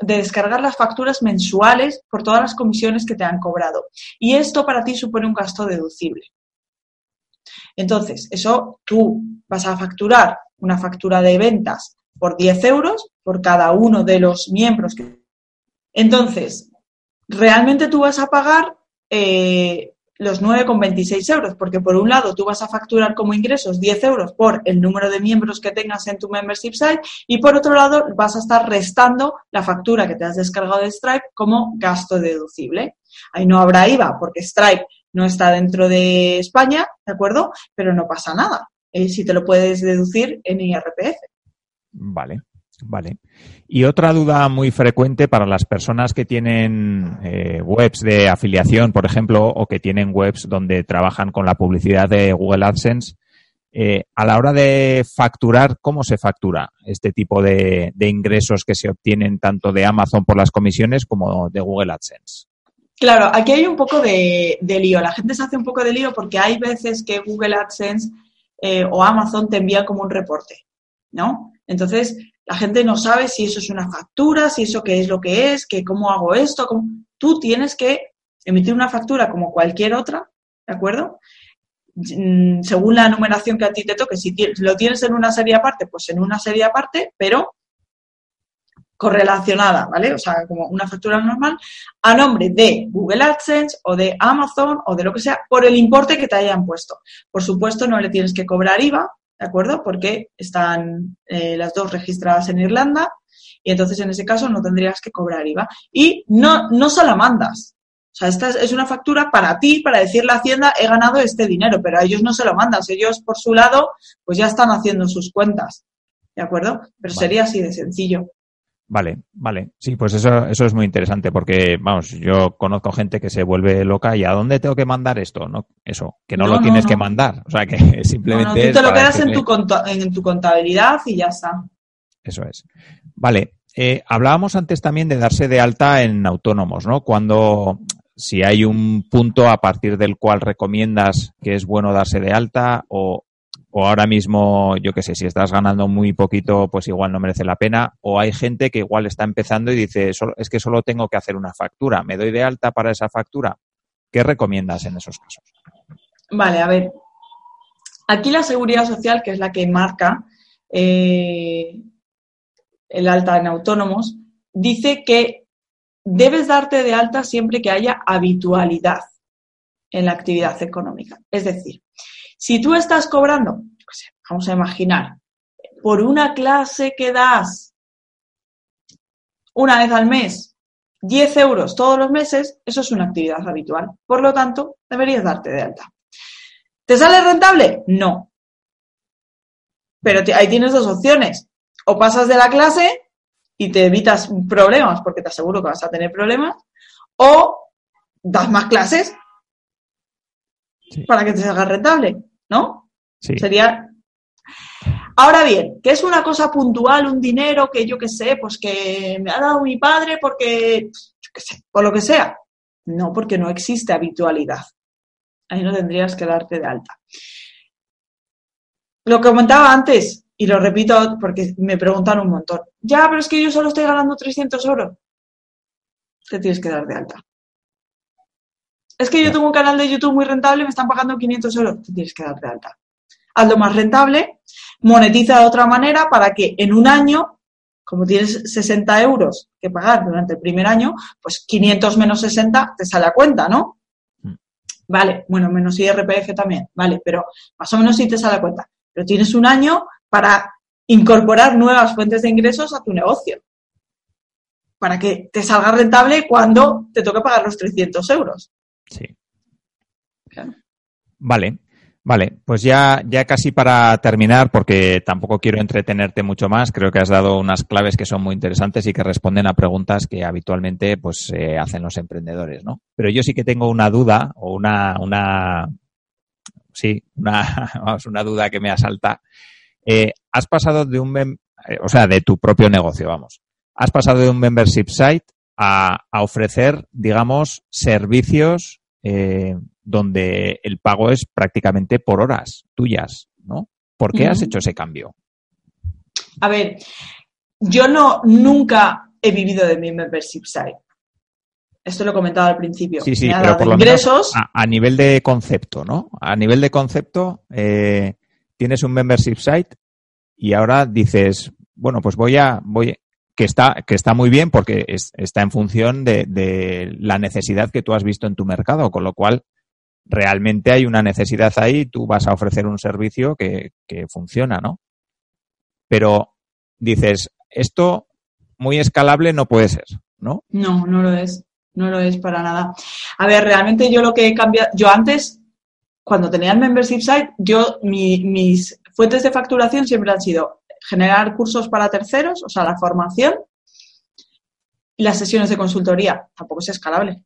de descargar las facturas mensuales por todas las comisiones que te han cobrado. Y esto para ti supone un gasto deducible. Entonces, eso tú vas a facturar una factura de ventas por 10 euros por cada uno de los miembros. Entonces, realmente tú vas a pagar eh, los 9,26 euros, porque por un lado tú vas a facturar como ingresos 10 euros por el número de miembros que tengas en tu membership site y por otro lado vas a estar restando la factura que te has descargado de Stripe como gasto deducible. Ahí no habrá IVA porque Stripe no está dentro de España, ¿de acuerdo? Pero no pasa nada. Eh, si te lo puedes deducir en IRPF. Vale. Vale. Y otra duda muy frecuente para las personas que tienen eh, webs de afiliación, por ejemplo, o que tienen webs donde trabajan con la publicidad de Google AdSense, eh, a la hora de facturar, ¿cómo se factura este tipo de, ingresos que se obtienen tanto de Amazon por las comisiones como de Google AdSense? Claro, aquí hay un poco de, lío. La gente se hace un poco de lío porque hay veces que Google AdSense eh, o Amazon te envía como un reporte, ¿no? Entonces, la gente no sabe si eso es una factura, si eso qué es lo que es, que cómo hago esto. Tú tienes que emitir una factura como cualquier otra, ¿de acuerdo? Mm, según la numeración que a ti te toque. Si lo tienes en una serie aparte, pues en una serie aparte, pero correlacionada, ¿vale? O sea, como una factura normal, a nombre de Google AdSense o de Amazon o de lo que sea, por el importe que te hayan puesto. Por supuesto, no le tienes que cobrar IVA, ¿de acuerdo? Porque están eh, las dos registradas en Irlanda y entonces en ese caso no tendrías que cobrar IVA. Y no, no se la mandas. O sea, esta es una factura para ti, para decirle a Hacienda, he ganado este dinero, pero a ellos no se lo mandas. Ellos, por su lado, pues ya están haciendo sus cuentas. ¿De acuerdo? Pero sería así de sencillo. Vale, vale. Sí, pues eso, eso es muy interesante porque, vamos, yo conozco gente que se vuelve loca y ¿a dónde tengo que mandar esto? No, eso, que no, lo tienes que mandar. O sea, que [LAUGHS] simplemente. tú te lo quedas en, tu en tu contabilidad y ya está. Eso es. Vale. Eh, hablábamos antes también de darse de alta en autónomos, ¿no? Cuando, si hay un punto a partir del cual recomiendas que es bueno darse de alta o, o ahora mismo, yo qué sé, si estás ganando muy poquito, pues igual no merece la pena, o hay gente que igual está empezando y dice, es que solo tengo que hacer una factura, ¿me doy de alta para esa factura? ¿Qué recomiendas en esos casos? Vale, a ver, aquí la seguridad social, que es la que marca eh, el alta en autónomos, dice que debes darte de alta siempre que haya habitualidad en la actividad económica. Es decir, si tú estás cobrando, vamos a imaginar, por una clase que das una vez al mes, 10 euros todos los meses, eso es una actividad habitual. Por lo tanto, deberías darte de alta. ¿Te sale rentable? No. Pero ahí tienes dos opciones. O pasas de la clase y te evitas problemas, porque te aseguro que vas a tener problemas, o das más clases para que te salga rentable. ¿No? Sí. Sería. Ahora bien, ¿qué es una cosa puntual, un dinero que yo qué sé, pues que me ha dado mi padre porque, qué sé, por lo que sea? No, porque no existe habitualidad. Ahí no tendrías que darte de alta. Lo que comentaba antes, y lo repito porque me preguntan un montón, ya, pero es que yo solo estoy ganando 300 euros. Te tienes que dar de alta. Es que yo tengo un canal de YouTube muy rentable y me están pagando 500 euros. Te tienes que dar de alta. Hazlo más rentable, monetiza de otra manera para que en un año, como tienes 60 euros que pagar durante el primer año, pues 500 menos 60 te sale a cuenta, ¿no? Mm. Vale, bueno, menos IRPF también, vale, pero más o menos sí te sale a cuenta. Pero tienes un año para incorporar nuevas fuentes de ingresos a tu negocio. Para que te salga rentable cuando te toque pagar los 300 euros. Sí. Vale, vale. Pues ya, ya casi para terminar, porque tampoco quiero entretenerte mucho más, creo que has dado unas claves que son muy interesantes y que responden a preguntas que habitualmente pues hacen los emprendedores, ¿no? Pero yo sí que tengo una duda o una, una sí, una, [LAUGHS] una duda que me asalta. Eh, has pasado de un, eh, o sea, de tu propio negocio, vamos, has pasado de un membership site a, ofrecer, digamos, servicios eh, donde el pago es prácticamente por horas tuyas, ¿no? ¿Por qué has hecho ese cambio? A ver, yo no nunca he vivido de mi membership site. Esto lo he comentado al principio. Sí, sí, pero por lo ingresos... menos a, nivel de concepto, ¿no? A nivel de concepto, eh, tienes un membership site y ahora dices, bueno, pues voy a, voy, que está, que está muy bien porque está en función de, la necesidad que tú has visto en tu mercado, con lo cual realmente hay una necesidad ahí, tú vas a ofrecer un servicio que, que funciona, ¿no? Pero dices, esto muy escalable no puede ser, ¿no? No, no lo es, no lo es para nada. A ver, realmente yo lo que he cambiado, yo antes, cuando tenía el membership site, yo, mis fuentes de facturación siempre han sido generar cursos para terceros, o sea, la formación, y las sesiones de consultoría. Tampoco es escalable.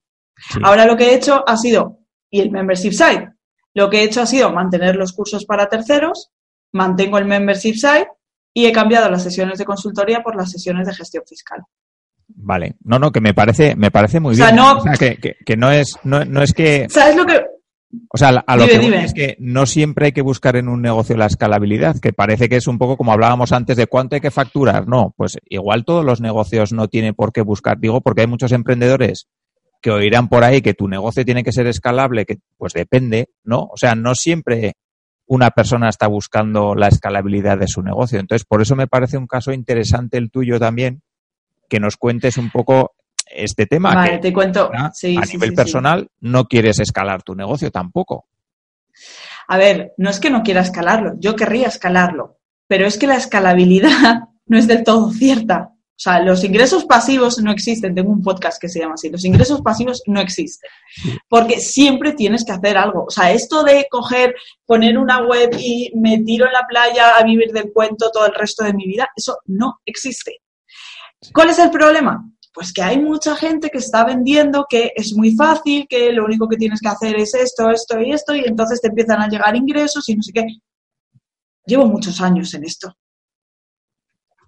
Ahora lo que he hecho ha sido, y el membership site, lo que he hecho ha sido mantener los cursos para terceros, mantengo el membership site y he cambiado las sesiones de consultoría por las sesiones de gestión fiscal. Vale, no, no, que me parece, me parece muy bien. No, o sea, que, que, no es, no, no, es que. ¿Sabes lo que? O sea, a lo que voy es que no siempre hay que buscar en un negocio la escalabilidad, que parece que es un poco como hablábamos antes de cuánto hay que facturar. No, pues igual todos los negocios no tienen por qué buscar. Digo, porque hay muchos emprendedores que oirán por ahí que tu negocio tiene que ser escalable, que pues depende, ¿no? O sea, no siempre una persona está buscando la escalabilidad de su negocio. Entonces, por eso me parece un caso interesante el tuyo también, que nos cuentes un poco este tema. Vale, te cuento. a nivel personal, no quieres escalar tu negocio tampoco. A ver, no es que no quiera escalarlo, yo querría escalarlo, pero es que la escalabilidad [LAUGHS] no es del todo cierta. O sea, los ingresos pasivos no existen. Tengo un podcast que se llama así. Los ingresos pasivos no existen. Porque siempre tienes que hacer algo. O sea, esto de coger, poner una web y me tiro en la playa a vivir del cuento todo el resto de mi vida, eso no existe. ¿Cuál es el problema? Pues que hay mucha gente que está vendiendo que es muy fácil, que lo único que tienes que hacer es esto, esto y esto, y entonces te empiezan a llegar ingresos y no sé qué. Llevo muchos años en esto.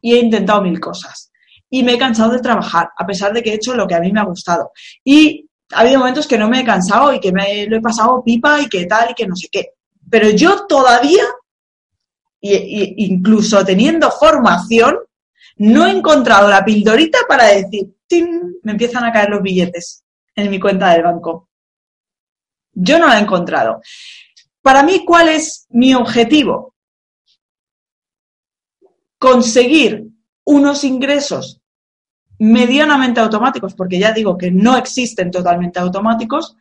Y he intentado mil cosas y me he cansado de trabajar, a pesar de que he hecho lo que a mí me ha gustado. Y ha habido momentos que no me he cansado y que me lo he pasado pipa y que tal y que no sé qué. Pero yo todavía, incluso teniendo formación, no he encontrado la pildorita para decir, ¡tin! me empiezan a caer los billetes en mi cuenta del banco. Yo no la he encontrado. Para mí, ¿cuál es mi objetivo? Conseguir unos ingresos medianamente automáticos, porque ya digo que no existen totalmente automáticos,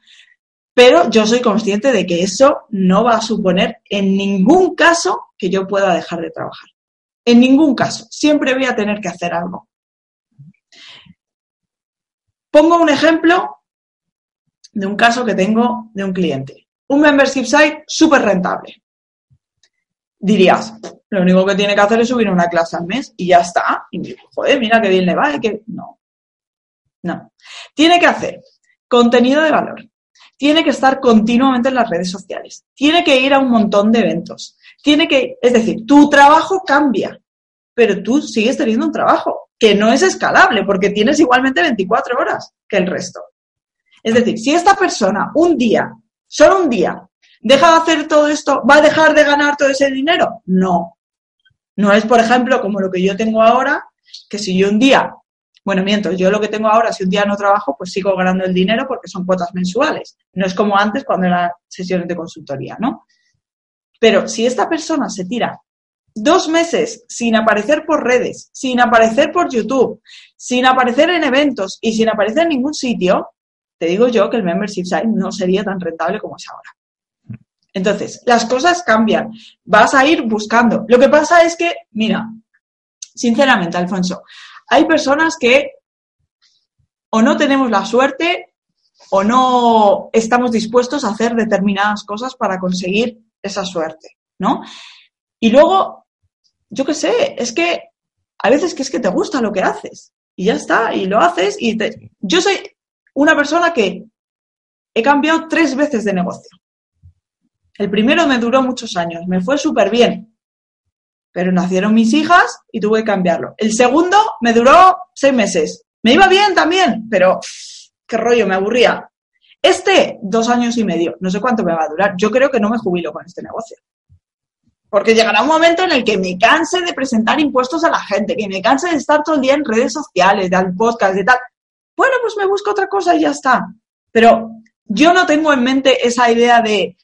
pero yo soy consciente de que eso no va a suponer en ningún caso que yo pueda dejar de trabajar. En ningún caso. Siempre voy a tener que hacer algo. Pongo un ejemplo de un caso que tengo de un cliente. Un membership site súper rentable. Dirías, lo único que tiene que hacer es subir una clase al mes y ya está. Y me joder, mira qué bien le va. que... No. No. Tiene que hacer contenido de valor. Tiene que estar continuamente en las redes sociales. Tiene que ir a un montón de eventos. Tiene que, es decir, tu trabajo cambia, pero tú sigues teniendo un trabajo que no es escalable porque tienes igualmente 24 horas que el resto. Es decir, si esta persona un día, solo un día, deja de hacer todo esto, ¿va a dejar de ganar todo ese dinero? No. No es, por ejemplo, como lo que yo tengo ahora, que si yo un día, bueno, miento, yo lo que tengo ahora, si un día no trabajo, pues sigo ganando el dinero porque son cuotas mensuales. No es como antes cuando eran sesiones de consultoría, ¿no? Pero si esta persona se tira dos meses sin aparecer por redes, sin aparecer por YouTube, sin aparecer en eventos y sin aparecer en ningún sitio, te digo yo que el membership site no sería tan rentable como es ahora. Entonces, las cosas cambian, vas a ir buscando. Lo que pasa es que, mira, sinceramente, Alfonso, hay personas que o no tenemos la suerte o no estamos dispuestos a hacer determinadas cosas para conseguir esa suerte, ¿no? Y luego, yo qué sé, es que a veces que es que te gusta lo que haces y ya está, y lo haces y te... Yo soy una persona que he cambiado tres veces de negocio. El primero me duró muchos años, me fue súper bien. pero nacieron mis hijas y tuve que cambiarlo. El segundo me duró seis meses. Me iba bien también, pero qué rollo, me aburría. Este, dos años y medio. No sé cuánto me va a durar. Yo creo que no me jubilo con este negocio. Porque llegará un momento en el que me canse de presentar impuestos a la gente, que me canse de estar todo el día en redes sociales, de podcast, de tal. Bueno, pues me busco otra cosa y ya está. Pero yo no tengo en mente esa idea de,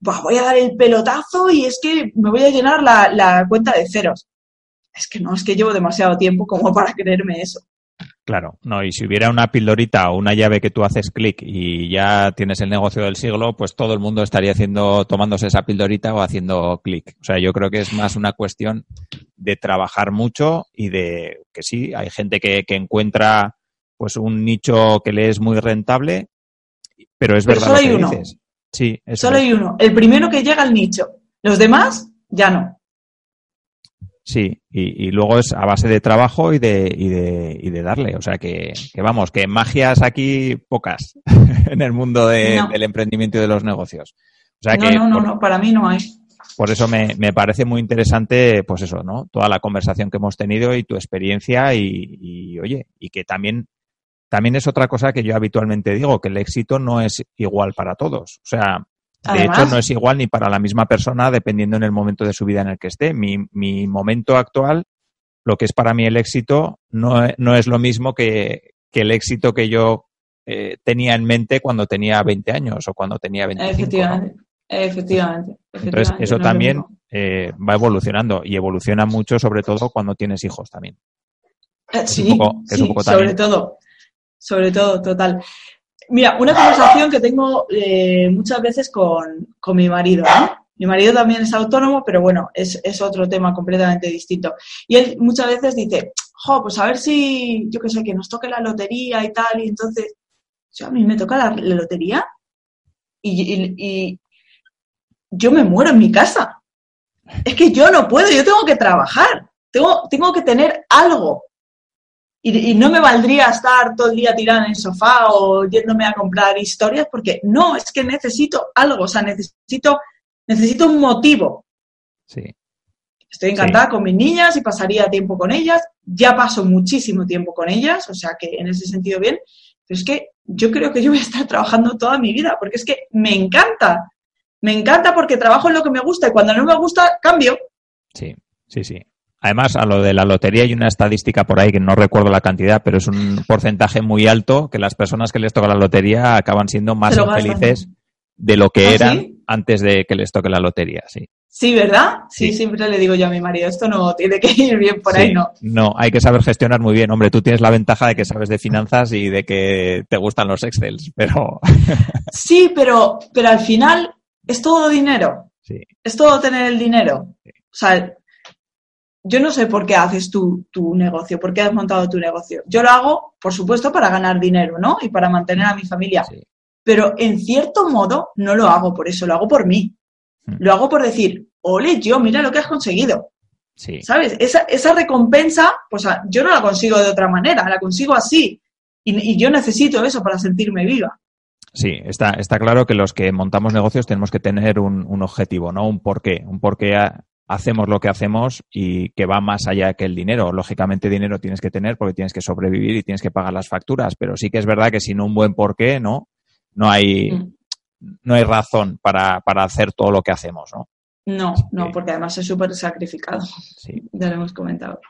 voy a dar el pelotazo y es que me voy a llenar la, la cuenta de ceros. Es que no, es que llevo demasiado tiempo como para creerme eso. Claro, no, y si hubiera una pildorita o una llave que tú haces clic y ya tienes el negocio del siglo, pues todo el mundo estaría haciendo, tomándose esa pildorita o haciendo clic. O sea, yo creo que es más una cuestión de trabajar mucho y de que sí, hay gente que, que encuentra pues un nicho que le es muy rentable, pero es verdad solo lo que hay uno. dices. Sí, eso Solo es. hay uno. El primero que llega al nicho. Los demás, ya no. Sí, y, y luego es a base de trabajo y de, y de, y de darle. O sea que, que vamos, que magias aquí pocas [LAUGHS] en el mundo de- No. del emprendimiento y de los negocios. O sea no, que no, no, por, no, para mí no hay. por eso me, me parece muy interesante, pues eso, ¿no? Toda la conversación que hemos tenido y tu experiencia y, y, oye, y que también, también es otra cosa que yo habitualmente digo, que el éxito no es igual para todos. O sea, de Además- hecho, no es igual ni para la misma persona dependiendo en el momento de su vida en el que esté. Mi, mi momento actual, lo que es para mí el éxito, no, no es lo mismo que, que el éxito que yo eh, tenía en mente cuando tenía 20 años o cuando tenía 25. ¿no? Efectivamente. Efectivamente. Entonces, efectivamente, eso no también eh, va evolucionando y evoluciona mucho, sobre todo cuando tienes hijos también. Eh, es Sí, un poco- es un sí, poco sobre todo. Sobre todo, total. Mira, una conversación que tengo eh, muchas veces con, con mi marido, ¿no? Mi marido también es autónomo, pero bueno, es, es otro tema completamente distinto. Y él muchas veces dice, jo, pues a ver si, yo qué sé, que nos toque la lotería y tal, y entonces, yo, a mí me toca la, lotería y, y- y yo me muero en mi casa. Es que yo no puedo, yo tengo que trabajar, tengo, tengo que tener algo. Y, y no me valdría estar todo el día tirada en el sofá o yéndome a comprar historias, porque no, es que necesito algo, o sea, necesito, necesito un motivo. Sí, Estoy encantada con mis niñas y pasaría tiempo con ellas. Ya paso muchísimo tiempo con ellas, o sea que en ese sentido bien. Pero es que yo creo que yo voy a estar trabajando toda mi vida, porque es que me encanta. Me encanta porque trabajo en lo que me gusta y cuando no me gusta, cambio. sí, sí, sí. Además, a lo de la lotería hay una estadística por ahí que no recuerdo la cantidad, pero es un porcentaje muy alto que las personas que les toca la lotería acaban siendo más infelices de lo que ¿Ah, eran sí? antes de que les toque la lotería, sí. Sí, ¿verdad? Sí, Sí. siempre le digo yo a mi marido, esto no tiene que ir bien por Sí, ahí, no. No, hay que saber gestionar muy bien. Hombre, tú tienes la ventaja de que sabes de finanzas y de que te gustan los Excels, pero [LAUGHS] Sí, pero, pero al final es todo dinero. sí, Es todo tener el dinero. O sea, yo no sé por qué haces tu, tu negocio, por qué has montado tu negocio. Yo lo hago, por supuesto, para ganar dinero, ¿no? Y para mantener a mi familia. sí, Pero en cierto modo no lo hago por eso, lo hago por mí. Mm. Lo hago por decir, ole, yo, mira lo que has conseguido. sí. ¿Sabes? Esa, esa recompensa, pues a- yo no la consigo de otra manera, la consigo así. Y, y yo necesito eso para sentirme viva. Sí, está, está claro que los que montamos negocios tenemos que tener un, un objetivo, ¿no? Un porqué, un porqué ha- hacemos lo que hacemos y que va más allá que el dinero. Lógicamente dinero tienes que tener porque tienes que sobrevivir y tienes que pagar las facturas, pero sí que es verdad que sin un buen porqué, ¿no? No hay, Mm. no hay razón para, para hacer todo lo que hacemos, ¿no? No, Así no, que- porque además es súper sacrificado. Sí. Ya lo hemos comentado.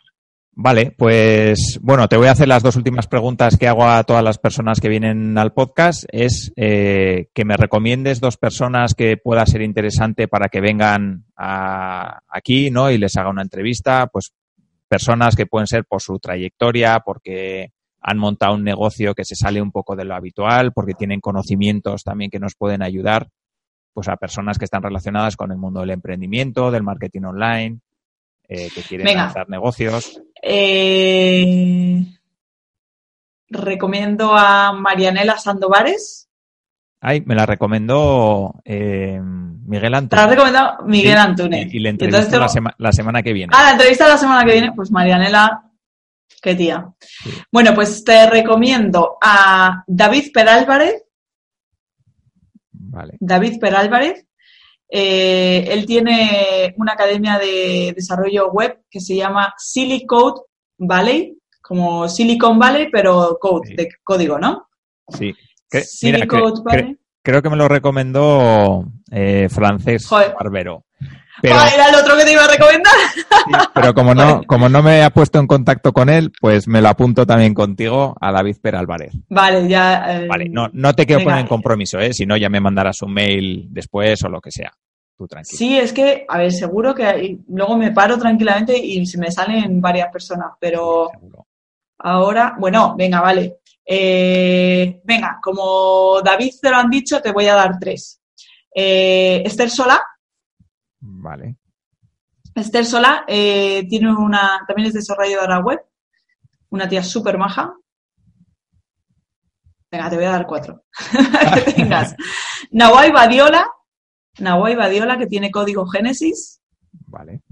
Vale, pues bueno, te voy a hacer las dos últimas preguntas que hago a todas las personas que vienen al podcast. Es eh, que me recomiendes dos personas que pueda ser interesante para que vengan a- aquí, ¿no? Y les haga una entrevista. Pues personas que pueden ser por su trayectoria, porque han montado un negocio que se sale un poco de lo habitual, porque tienen conocimientos también que nos pueden ayudar, pues a personas que están relacionadas con el mundo del emprendimiento, del marketing online, eh, que quieren Venga. lanzar negocios. Eh, recomiendo a Marianela Sandovares. Ay, me la recomendó eh, Miguel Te la has recomendado Miguel Sí, Antúnez. Y, le entrevisto la, sema- la semana que viene. Ah, la entrevista la semana que viene, pues Marianela, qué tía. Sí. Bueno, pues te recomiendo a David Perálvarez, Vale. David Perálvarez, Eh, él tiene una academia de desarrollo web que se llama Silicon Valley, como Silicon Valley, pero code, de código, ¿no? Sí. creo que me lo recomendó eh, Francés Barbero. Pero, era el otro que te iba a recomendar. [LAUGHS] pero como no, como no me ha puesto en contacto con él, pues me lo apunto también contigo a David Peralvarez. Vale, ya. Eh, vale, no, no te quiero poner en compromiso, ¿eh? Si no, ya me mandarás un mail después o lo que sea. Tú tranquilo. Sí, es que, a ver, seguro que luego me paro tranquilamente y se me salen varias personas, pero ahora, bueno, venga, vale. Eh, venga, como David te lo han dicho, te voy a dar tres. Eh, Esther Sola, Vale. Esther Sola eh, tiene una, también es desarrolladora web, una tía súper maja. Venga, te voy a dar cuatro. [LAUGHS] que tengas. [LAUGHS] Nawai Badiola, Nawai Badiola, que tiene código Génesis. Vale.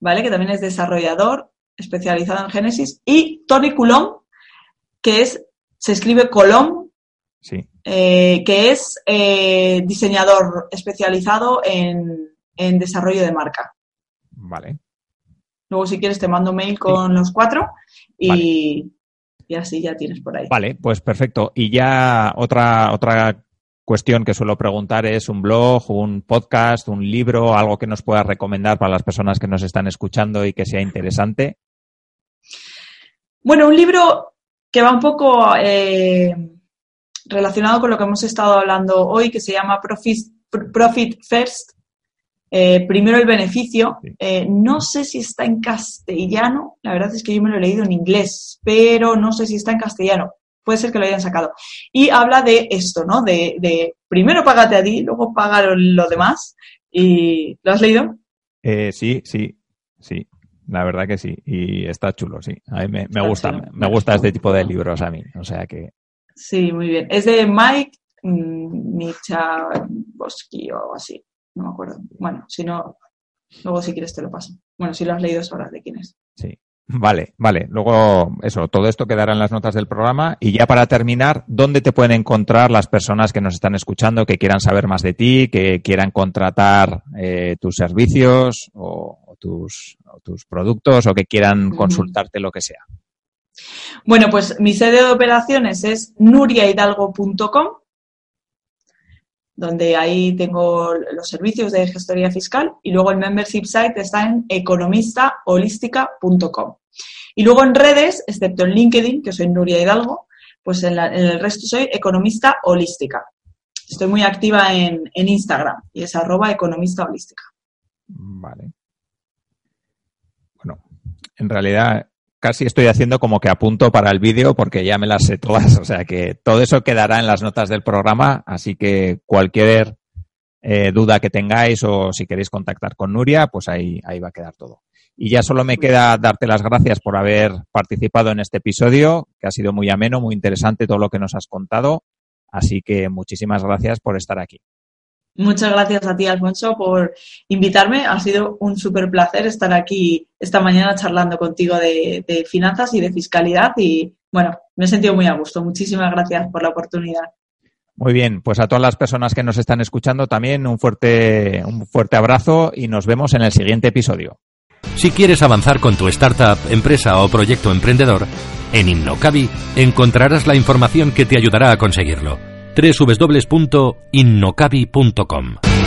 Vale, que también es desarrollador especializado en Génesis. Y Tony Coulomb, que es, se escribe Colom, sí. Eh, que es eh, diseñador especializado en en desarrollo de marca. Vale. Luego, si quieres, te mando mail con los cuatro y, y, así ya tienes por ahí. Vale, pues perfecto. Y ya otra, otra cuestión que suelo preguntar es un blog, un podcast, un libro, algo que nos pueda recomendar para las personas que nos están escuchando y que sea interesante. Bueno, un libro que va un poco eh, relacionado con lo que hemos estado hablando hoy, que se llama Profit, Profit First, eh, primero el beneficio. Eh, no sé si está en castellano, la verdad es que yo me lo he leído en inglés, pero no sé si está en castellano. Puede ser que lo hayan sacado. Y habla de esto, ¿no? De, primero págate a ti, luego paga lo, demás. ¿Y lo has leído? Eh, sí, sí, sí. La verdad que sí. Y está chulo, sí. A mí me, gusta, me gusta este tipo de libros a mí. O sea que. Sí, muy bien. Es de Mike Michabosky o algo así no me acuerdo. Bueno, si no, luego si quieres te lo paso. Bueno, si lo has leído sabrás de quién es. Sí. Vale, vale. Luego, eso, todo esto quedará en las notas del programa. Y ya para terminar, ¿dónde te pueden encontrar las personas que nos están escuchando, que quieran saber más de ti, que quieran contratar eh, tus servicios o, tus, tus, productos o que quieran consultarte lo que sea? Bueno, pues mi sede de operaciones es nuriahidalgo.com donde ahí tengo los servicios de gestoría fiscal y luego el membership site está en economistaholística.com. Y luego en redes, excepto en LinkedIn, que soy Nuria Hidalgo, pues en, el resto soy economista holística. Estoy muy activa en, en Instagram y es arroba economista holística. Vale. Bueno, en realidad casi estoy haciendo como que apunto para el vídeo porque ya me las sé todas. [LAUGHS] O sea que todo eso quedará en las notas del programa. Así que cualquier eh, duda que tengáis o si queréis contactar con Nuria, pues ahí, ahí va a quedar todo. Y ya solo me queda darte las gracias por haber participado en este episodio, que ha sido muy ameno, muy interesante todo lo que nos has contado. Así que muchísimas gracias por estar aquí. Muchas gracias a ti, Alfonso, por invitarme. Ha sido un súper placer estar aquí esta mañana charlando contigo de, finanzas y de fiscalidad y, bueno, me he sentido muy a gusto. Muchísimas gracias por la oportunidad. Muy bien, pues a todas las personas que nos están escuchando también un fuerte, un fuerte abrazo y nos vemos en el siguiente episodio. Si quieres avanzar con tu startup, empresa o proyecto emprendedor, en Innocabi encontrarás la información que te ayudará a conseguirlo www.innocabi.com.